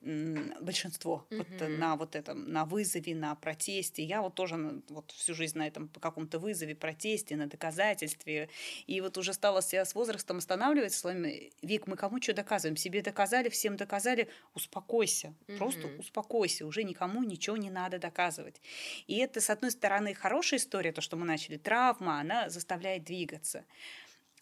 большинство mm-hmm. вот на вот этом, на вызове, на протесте. Я вот тоже вот всю жизнь на этом по каком-то вызове, протесте, на доказательстве, и вот уже стала себя с возрастом останавливать, словами, Вик, мы кому что доказываем? Себе доказали, всем доказали, успокойся, mm-hmm. просто успокойся, уже никому ничего не надо доказывать. И это, с одной стороны, хорошая история, то, что мы начали или травма, она заставляет двигаться.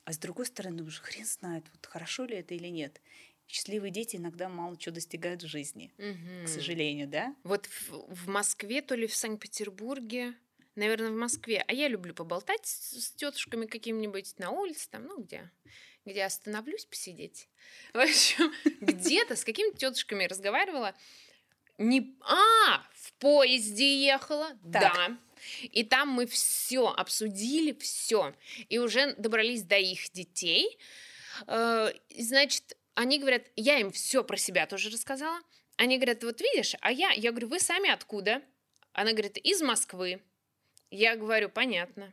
А с другой стороны, уже хрен знает, вот хорошо ли это или нет. Счастливые дети иногда мало чего достигают в жизни, угу. к сожалению, да? Вот в, в Москве, то ли в Санкт-Петербурге, наверное, в Москве. А я люблю поболтать с, с тетушками какими-нибудь на улице, там, ну, где, где остановлюсь посидеть. В общем, где-то с какими-то тетушками разговаривала. Не... А, в поезде ехала, так. да. И там мы все обсудили, все. И уже добрались до их детей. Э, значит, они говорят, я им все про себя тоже рассказала. Они говорят, вот видишь, а я, я говорю, вы сами откуда? Она говорит, из Москвы. Я говорю, понятно.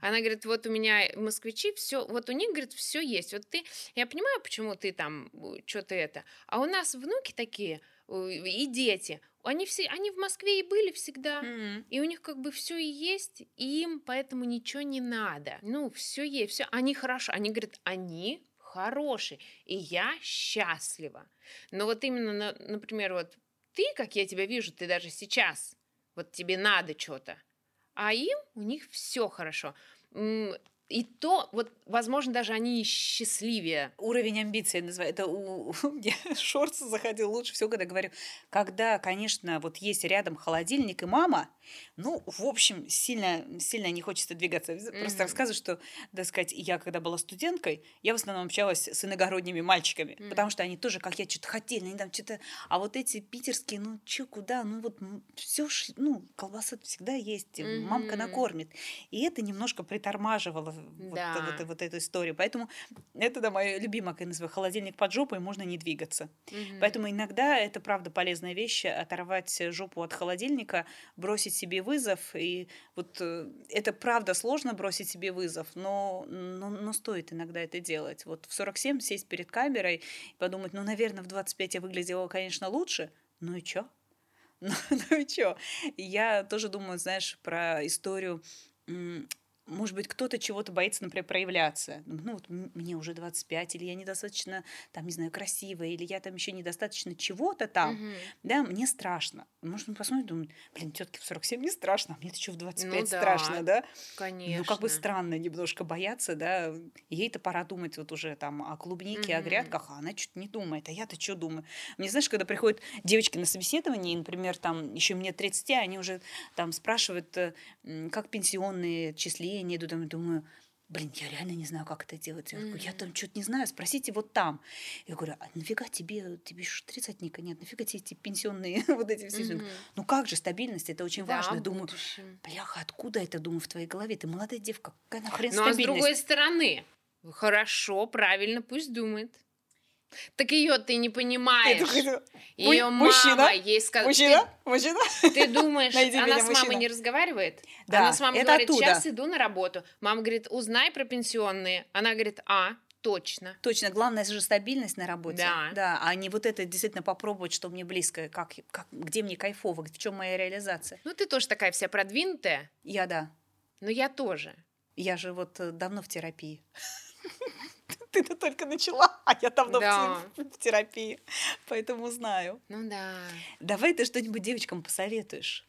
Она говорит, вот у меня москвичи, все, вот у них, говорит, все есть. Вот ты, я понимаю, почему ты там э, что-то это. А у нас внуки такие и дети. Они все, они в Москве и были всегда, mm-hmm. и у них как бы все и есть, и им поэтому ничего не надо. Ну, все есть, все, они хорошо, они говорят, они хорошие, и я счастлива. Но вот именно, например, вот ты, как я тебя вижу, ты даже сейчас, вот тебе надо что-то, а им у них все хорошо. И то, вот, возможно, даже они счастливее. Уровень амбиций я называю. Это у, у меня шорт заходил лучше всего, когда говорю, когда, конечно, вот есть рядом холодильник и мама, ну, в общем, сильно, сильно не хочется двигаться. Просто Мгм. рассказываю, что, так сказать, я, когда была студенткой, я в основном общалась с иногородними мальчиками, Мгм. потому что они тоже, как я, что-то хотели, они там что-то... А вот эти питерские, ну, чё, куда? Ну, вот все, ну, колбаса всегда есть, э, мамка накормит. И это немножко притормаживало Да. вот, вот эту историю. Поэтому это, да, мое любимое, как я называю, холодильник под жопой, можно не двигаться. Мгм. Поэтому иногда это, правда, полезная вещь, оторвать жопу от холодильника, бросить себе вызов. И вот э, это, правда, сложно бросить себе вызов, но, но, но стоит иногда это делать. Вот в 47 сесть перед камерой и подумать, ну, наверное, в 25 я выглядела, конечно, лучше, ну и чё? Ну, ну и чё? Я тоже думаю, знаешь, про историю может быть, кто-то чего-то боится, например, проявляться. Ну, вот мне уже 25, или я недостаточно, там, не знаю, красивая, или я там еще недостаточно чего-то там. Мгм. Да, мне страшно. Может, он посмотрит, думает, блин, тетки в 47 не страшно, а мне-то что в 25 Ну да, страшно, да? Конечно. Ну, как бы странно немножко бояться, да. Ей-то пора думать вот уже там о клубнике, о Мгм. грядках, а она что-то не думает. А я-то что думаю? Мне, знаешь, когда приходят девочки на собеседование, и, например, там еще мне 30, они уже там спрашивают, э, как пенсионные числения идут, там, я думаю, блин, я реально не знаю, как это делать. Я, говорю, я там что-то не знаю, спросите вот там. Я говорю, а нафига тебе, тебе же 30 нет, нафига тебе эти пенсионные вот эти все? Мгм. Ну как же, стабильность, это очень Да, важно. Думаю. Бляха, откуда это, думаю, в твоей голове? Ты молодая девка, какая нахрен Ну, а с стабильность? другой стороны, хорошо, правильно, пусть думает. Так ее ты не понимаешь. Ее «Му- мужчина? мама ей сказала. Мужчина? Мужчина? Ты, ты думаешь, Найди она меня, с мамой мужчина. не разговаривает? Да, она с мамой это говорит, оттуда. сейчас иду на работу. Мама говорит, узнай про пенсионные. Она говорит, а, точно. Точно, главное же стабильность на работе. Да. Да, а не вот это действительно попробовать, что мне близко, как, как, где мне кайфово, в чем моя реализация. Ну, ты тоже такая вся продвинутая, Я да. но я тоже. Я же вот э, давно в терапии. Ты-то только начала, а я давно Да. в терапии, поэтому знаю. Ну да. Давай ты что-нибудь девочкам посоветуешь.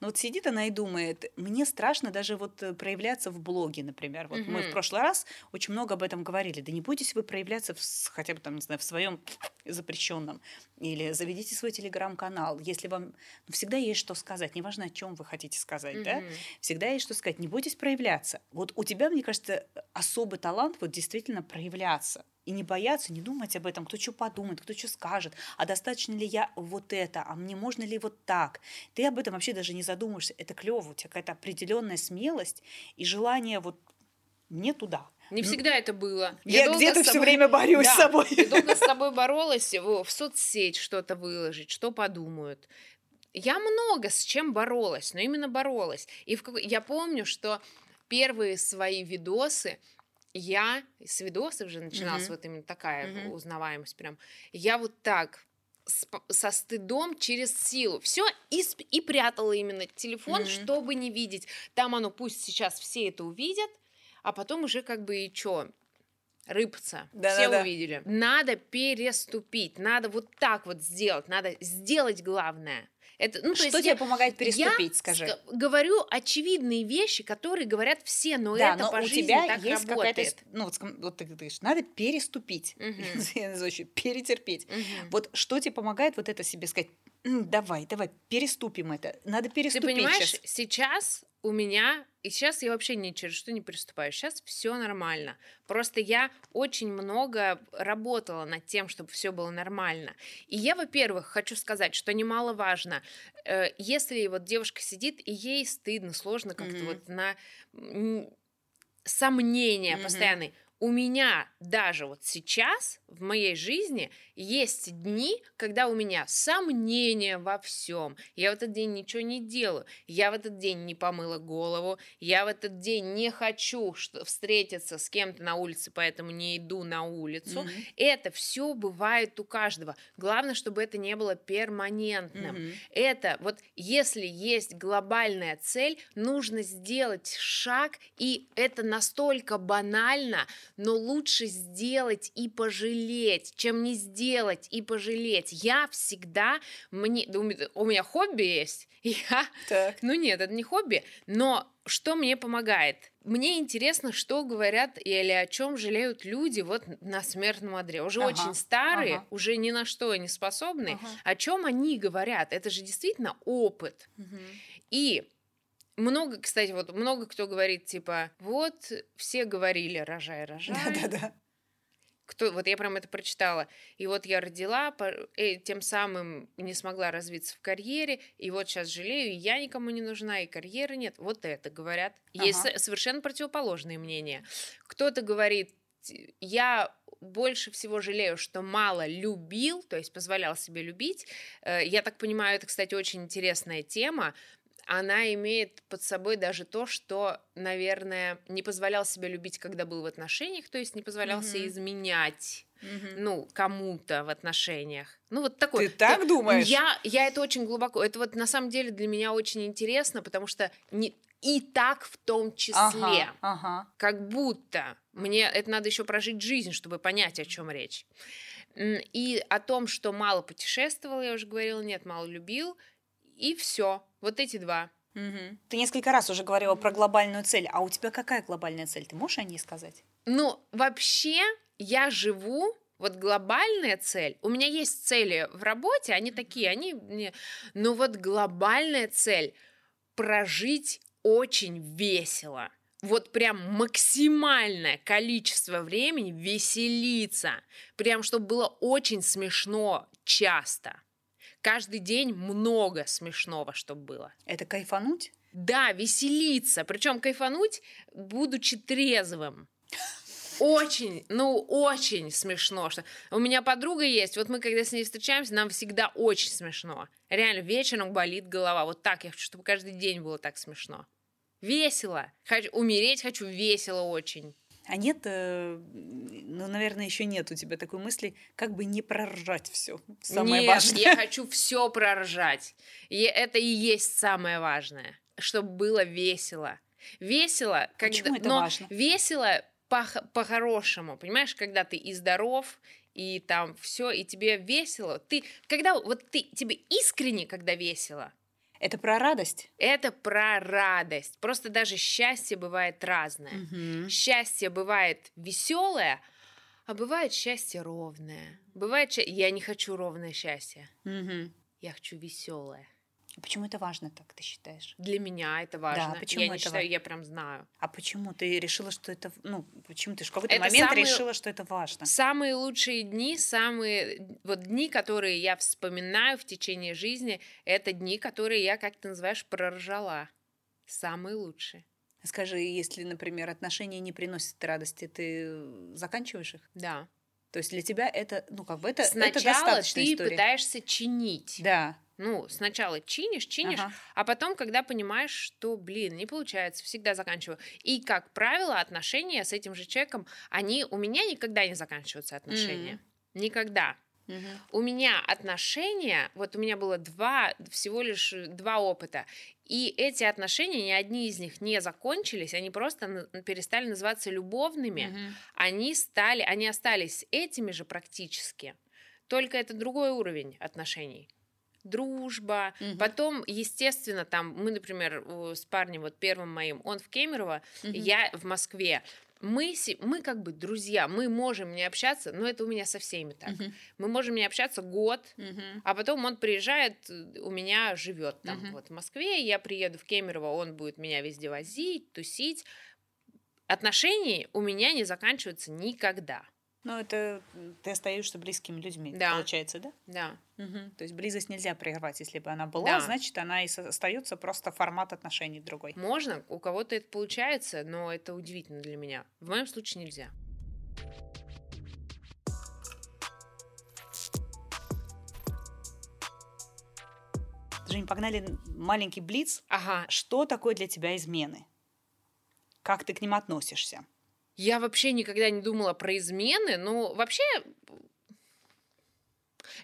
Ну вот сидит она и думает, мне страшно даже вот э, проявляться в блоге, например. Вот мы в прошлый раз очень много об этом говорили. Да не бойтесь вы проявляться в, хотя бы там, не знаю, в своем запрещенном. Или заведите свой телеграм-канал. Если вам ну, всегда есть что сказать, неважно, о чем вы хотите сказать, да? Мгм. Всегда есть что сказать. Не бойтесь проявляться. Вот у тебя, мне кажется, особый талант вот действительно проявляться. И не бояться, не думать об этом, кто что подумает, кто что скажет, а достаточно ли я вот это, а мне можно ли вот так. Ты об этом вообще даже не задумаешься. Это клево, у тебя какая-то определенная смелость и желание вот не туда. Не всегда это было. Я, долго где-то с все собой- время борюсь Да, с собой. Я долго с тобой боролась в, в соцсеть что-то выложить, что подумают. Я много с чем боролась, но именно боролась. И в я помню, что первые свои видосы я с видосов же начиналась Мгм. вот именно такая Мгм. узнаваемость прям. Я вот так со стыдом через силу. Все и, и прятала именно телефон, Мгм. чтобы не видеть. Там оно пусть сейчас все это увидят, а потом уже как бы и чё, рыпаться. Все Да-да-да. увидели. Надо переступить, надо вот так вот сделать, надо сделать главное. Это, ну, то Что тебе я- помогает я переступить, скажи? ска- говорю очевидные вещи, которые говорят все, но да, это но по у жизни тебя так есть работает. Ну, вот, вот ты говоришь, надо переступить. Мгм. Я называю перетерпеть. Мгм. Вот что тебе помогает вот это себе сказать? «М, Давай, давай, переступим это. Надо Ты переступить понимаешь, щас». сейчас у меня, и сейчас я вообще ни через что не переступаю, сейчас все нормально. Просто я очень много работала над тем, чтобы все было нормально. И я, во-первых, хочу сказать, что немаловажно, э, если вот девушка сидит, и ей стыдно, сложно как-то Мгм. вот на сомнения Мгм. постоянные. У меня даже вот сейчас в моей жизни есть дни, когда у меня сомнения во всем. Я в этот день ничего не делаю. Я в этот день не помыла голову. Я в этот день не хочу встретиться с кем-то на улице, поэтому не иду на улицу. Мгм. Это все бывает у каждого. Главное, чтобы это не было перманентным. Мгм. Это вот если есть глобальная цель, нужно сделать шаг, и это настолько банально, но лучше сделать и пожалеть, чем не сделать и пожалеть. Я всегда, мне, у меня- хобби есть, я Так. ну нет, это не хобби, но что мне помогает? Мне интересно, что говорят или о чем жалеют люди вот на смертном одре. Уже Ага, очень старые, ага. уже ни на что не способны. Ага. О чем они говорят? Это же действительно опыт. И много, кстати, вот много кто говорит, типа, вот все говорили, рожай, рожай. Да-да-да. Кто, вот я прям это прочитала. И вот я родила, по- э, тем самым не смогла развиться в карьере, и вот сейчас жалею, и я никому не нужна, и карьеры нет. Вот это говорят. Есть Ага. со- совершенно противоположные мнения. Кто-то говорит, я больше всего жалею, что мало любил, то есть позволял себе любить. Э, Я так понимаю, это, кстати, очень интересная тема. Она имеет под собой даже то, что, наверное, не позволял себе любить, когда был в отношениях, то есть не позволял себе Мгм. изменять, ну, кому-то в отношениях. Ну, вот такой. Ты так думаешь? Я, я это очень глубоко. Это вот на самом деле для меня очень интересно, потому что не, и так в том числе. Ага, ага. Как будто мне это надо еще прожить жизнь, чтобы понять, о чем речь. И о том, что мало путешествовал, я уже говорила, нет, мало любил. И все. Вот эти два. Мгм. Ты несколько раз уже говорила про глобальную цель. А у тебя какая глобальная цель? Ты можешь о ней сказать? Ну, вообще, я живу, вот глобальная цель, у меня есть цели в работе, они такие, они мне... Но вот глобальная цель — прожить очень весело. Вот прям максимальное количество времени веселиться. Прям, чтобы было очень смешно часто. Каждый день много смешного, чтобы было. Это кайфануть? Да, веселиться. Причем кайфануть, будучи трезвым. Очень, ну, очень смешно. Что... У меня подруга есть, вот мы, когда с ней встречаемся, нам всегда очень смешно. Реально, вечером болит голова. Вот так я хочу, чтобы каждый день было так смешно. Весело. Хочу, умереть хочу весело очень. А нет, э, ну, наверное, еще нет у тебя такой мысли, как бы не проржать все. Самое Нет, важное. я хочу все проржать. И это и есть самое важное, чтобы было весело. Весело, когда, Почему это но важно? весело по- по-хорошему, понимаешь, когда ты и здоров, и там все, и тебе весело. Ты, когда вот ты тебе искренне, когда весело, Это про радость? это про радость. Просто даже счастье бывает разное. Мгм. Счастье бывает веселое, а бывает счастье ровное. Бывает, я не хочу ровное счастье, Мгм. я хочу веселое. Почему это важно, так ты считаешь? Для меня это важно. почему я не это считаю, важно? я прям знаю. А почему ты решила, что это... Ну, почему ты в какой-то Это момент самые- решила, что это важно? Самые лучшие дни, самые вот дни, которые я вспоминаю в течение жизни, это дни, которые я, как ты называешь, проржала. Самые лучшие. Скажи, если, например, отношения не приносят радости, ты заканчиваешь их? Да. То есть для тебя это, ну, как бы это, это Сначала достаточная ты история. пытаешься чинить. Да. Ну, сначала чинишь, чинишь, Ага. а потом, когда понимаешь, что, блин, не получается, всегда заканчиваю. И, как правило, отношения с этим же человеком, они у меня никогда не заканчиваются отношения. Никогда. Мгм. У меня отношения, вот у меня было два, всего лишь э, два опыта, и эти отношения, ни одни из них не закончились, они просто перестали называться любовными, Мгм. они стали, они остались этими же практически, только это другой уровень отношений. Дружба, Мгм. потом, естественно, там мы, например, с парнем вот первым моим, он в Кемерово, Мгм. я в Москве. Мы, мы как бы друзья, мы можем не общаться, но это у меня со всеми так. Мгм. Мы можем не общаться год, Мгм. а потом он приезжает, э, у меня живет там Мгм. вот в Москве, я приеду в Кемерово, он будет меня везде возить, тусить. Отношения у меня не заканчиваются никогда. Ну, это ты остаешься близкими людьми, Да. получается, да? Да. Мгм. То есть близость нельзя прервать, если бы она была, Да. значит, она и остается просто формат отношений другой. Можно, у кого-то это получается, но это удивительно для меня. В моем случае нельзя. Жень, погнали маленький блиц. Ага, Что такое для тебя измены? Как ты к ним относишься? Я вообще никогда не думала про измены, но вообще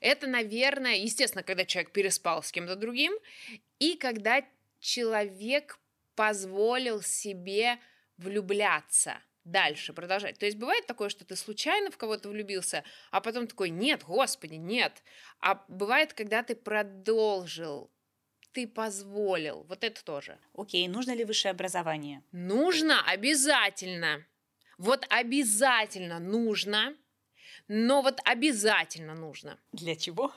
это, наверное, естественно, когда человек переспал с кем-то другим, и когда человек позволил себе влюбляться дальше продолжать. То есть бывает такое, что ты случайно в кого-то влюбился, а потом такой, нет, господи, нет. А бывает, когда ты продолжил, ты позволил. Вот это тоже. Окей, нужно ли высшее образование? Нужно обязательно. Вот обязательно нужно. Но вот обязательно нужно. Для чего?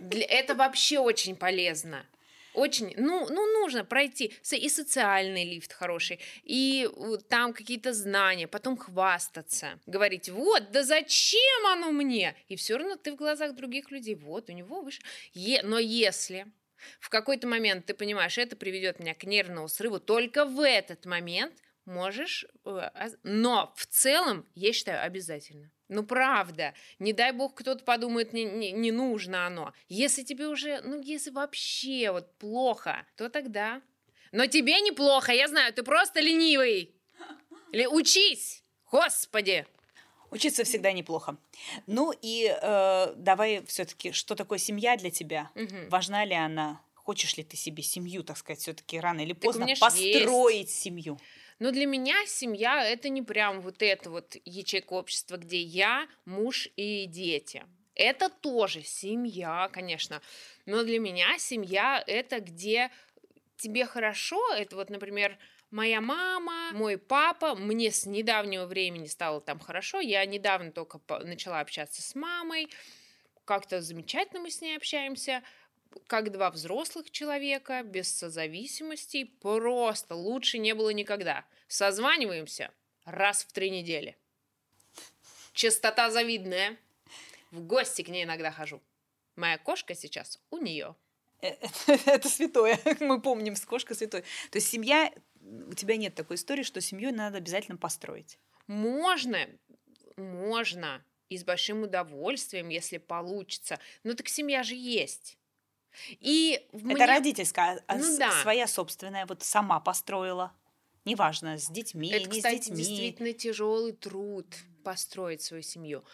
Для, это вообще очень полезно. Очень, ну, ну, нужно пройти и социальный лифт хороший, и там какие-то знания, потом хвастаться, говорить, вот, да зачем оно мне? И все равно ты в глазах других людей, вот, у него выше. Е- но если в какой-то момент ты понимаешь, это приведет меня к нервному срыву, только в этот момент можешь, э, но в целом, я считаю, обязательно. Ну, правда. Не дай бог, кто-то подумает, не, не, не нужно оно. Если тебе уже, ну, если вообще вот плохо, то тогда. Но тебе неплохо, я знаю, ты просто ленивый. Или учись, господи. Учиться всегда неплохо. Ну и э, давай все-таки, что такое семья для тебя? Мгм. Важна ли она? Хочешь ли ты себе семью, так сказать, все-таки рано или поздно построить семью? Но для меня семья это не прям вот эта вот ячейка общества, где я, муж и дети. Это тоже семья, конечно. Но для меня семья это где тебе хорошо. Это вот, например, моя мама, мой папа. Мне с недавнего времени стало там хорошо. Я недавно только начала общаться с мамой. Как-то замечательно мы с ней общаемся как два взрослых человека, без созависимостей, просто лучше не было никогда. Созваниваемся раз в три недели. Частота завидная. В гости к ней иногда хожу. Моя кошка сейчас у нее. Э, Это святое. Мы помним, с кошкой святой. То есть семья, у тебя нет такой истории, что семью надо обязательно построить. Можно, можно, и с большим удовольствием, если получится. Но так семья же есть. И в Это мне- родительская, а Ну да. своя собственная, вот сама построила. Неважно, с детьми, Это, не кстати, с детьми. действительно тяжелый труд построить свою семью.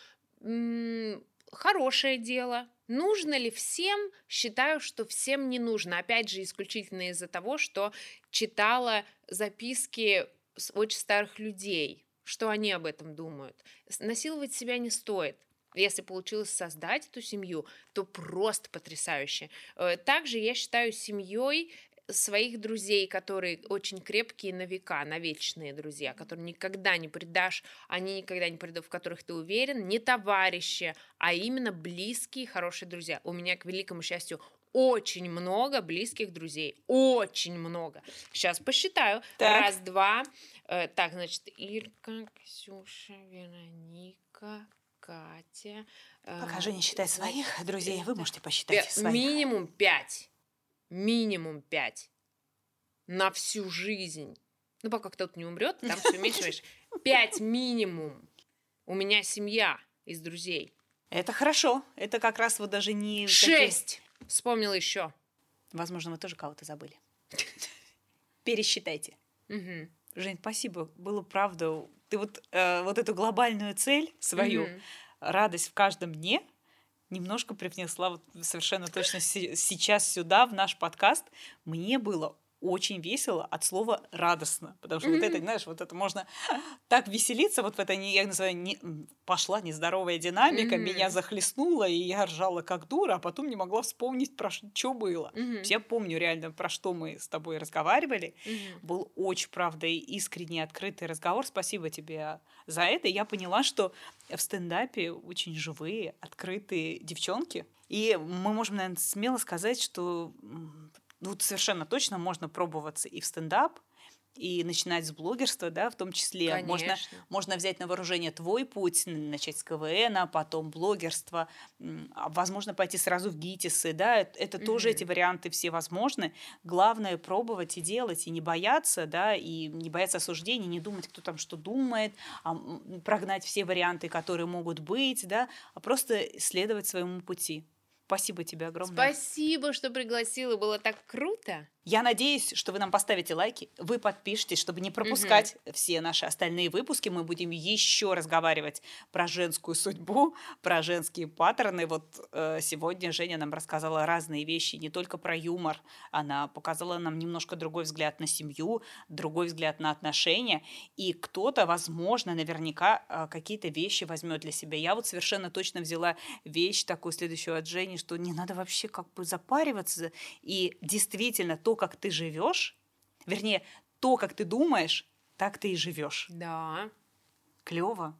М, Хорошее дело. Нужно ли всем? Считаю, что всем не нужно. Опять же, исключительно из-за того, что читала записки очень старых людей, что они об этом думают. Насиловать себя не стоит. Если получилось создать эту семью, то просто потрясающе. Э, Также я считаю семьей своих друзей, которые очень крепкие на века, на вечные друзья, которые никогда не предашь, они никогда не предадут, в которых ты уверен, не товарищи, а именно близкие, хорошие друзья. У меня, к великому счастью, очень много близких друзей. Очень много. Сейчас посчитаю. Так. Раз, два. Э, так, значит, Ирка, Ксюша, Вероника, Катя. э, Пока Женя считает своих друзей, вы можете посчитать своих. Минимум пять. Минимум пять. На всю жизнь. Ну, пока кто-то не умрет, там все меньше. Пять минимум. У меня семья из друзей. Это хорошо. Это как раз вот даже не... такие- Шесть. Вспомнила еще. Возможно, вы тоже кого-то забыли. Пересчитайте. Мгм. Жень, спасибо. Было правда. Ты вот, э, вот эту глобальную цель свою, Мгм. радость в каждом дне, немножко привнесла вот совершенно точно се- сейчас сюда, в наш подкаст. Мне было очень весело от слова радостно, потому что вот это, знаешь, вот это можно так веселиться, вот в это, я называю, не, пошла нездоровая динамика, Мгм. меня захлестнула, и я ржала как дура, а потом не могла вспомнить, про что было. Мгм. Я помню реально, про что мы с тобой разговаривали, Мгм. был очень, правда, искренний, открытый разговор. Спасибо тебе за это. Я поняла, что в стендапе очень живые, открытые девчонки. И мы можем, наверное, смело сказать, что ну, вот совершенно точно можно пробоваться и в стендап, и начинать с блогерства, да, в том числе. Можно, Конечно. можно взять на вооружение твой путь, начать с КВН, а потом блогерство, возможно, пойти сразу в ГИТИСы, да, это, это тоже эти варианты все возможны. Главное пробовать и делать, и не бояться, да, и не бояться осуждений, не думать, кто там что думает, а прогнать все варианты, которые могут быть, да, а просто следовать своему пути. Спасибо тебе огромное. Спасибо, что пригласила, было так круто. Я надеюсь, что вы нам поставите лайки, вы подпишитесь, чтобы не пропускать все наши остальные выпуски. Мы будем еще разговаривать про женскую судьбу, про женские паттерны. Вот э, сегодня Женя нам рассказала разные вещи, не только про юмор. Она показала нам немножко другой взгляд на семью, другой взгляд на отношения. И кто-то, возможно, наверняка э, какие-то вещи возьмет для себя. Я вот совершенно точно взяла вещь такую следующую от Жени, что не надо вообще как бы запариваться. И действительно, то, как ты живешь, вернее, то, как ты думаешь, так ты и живешь. Да. Клево.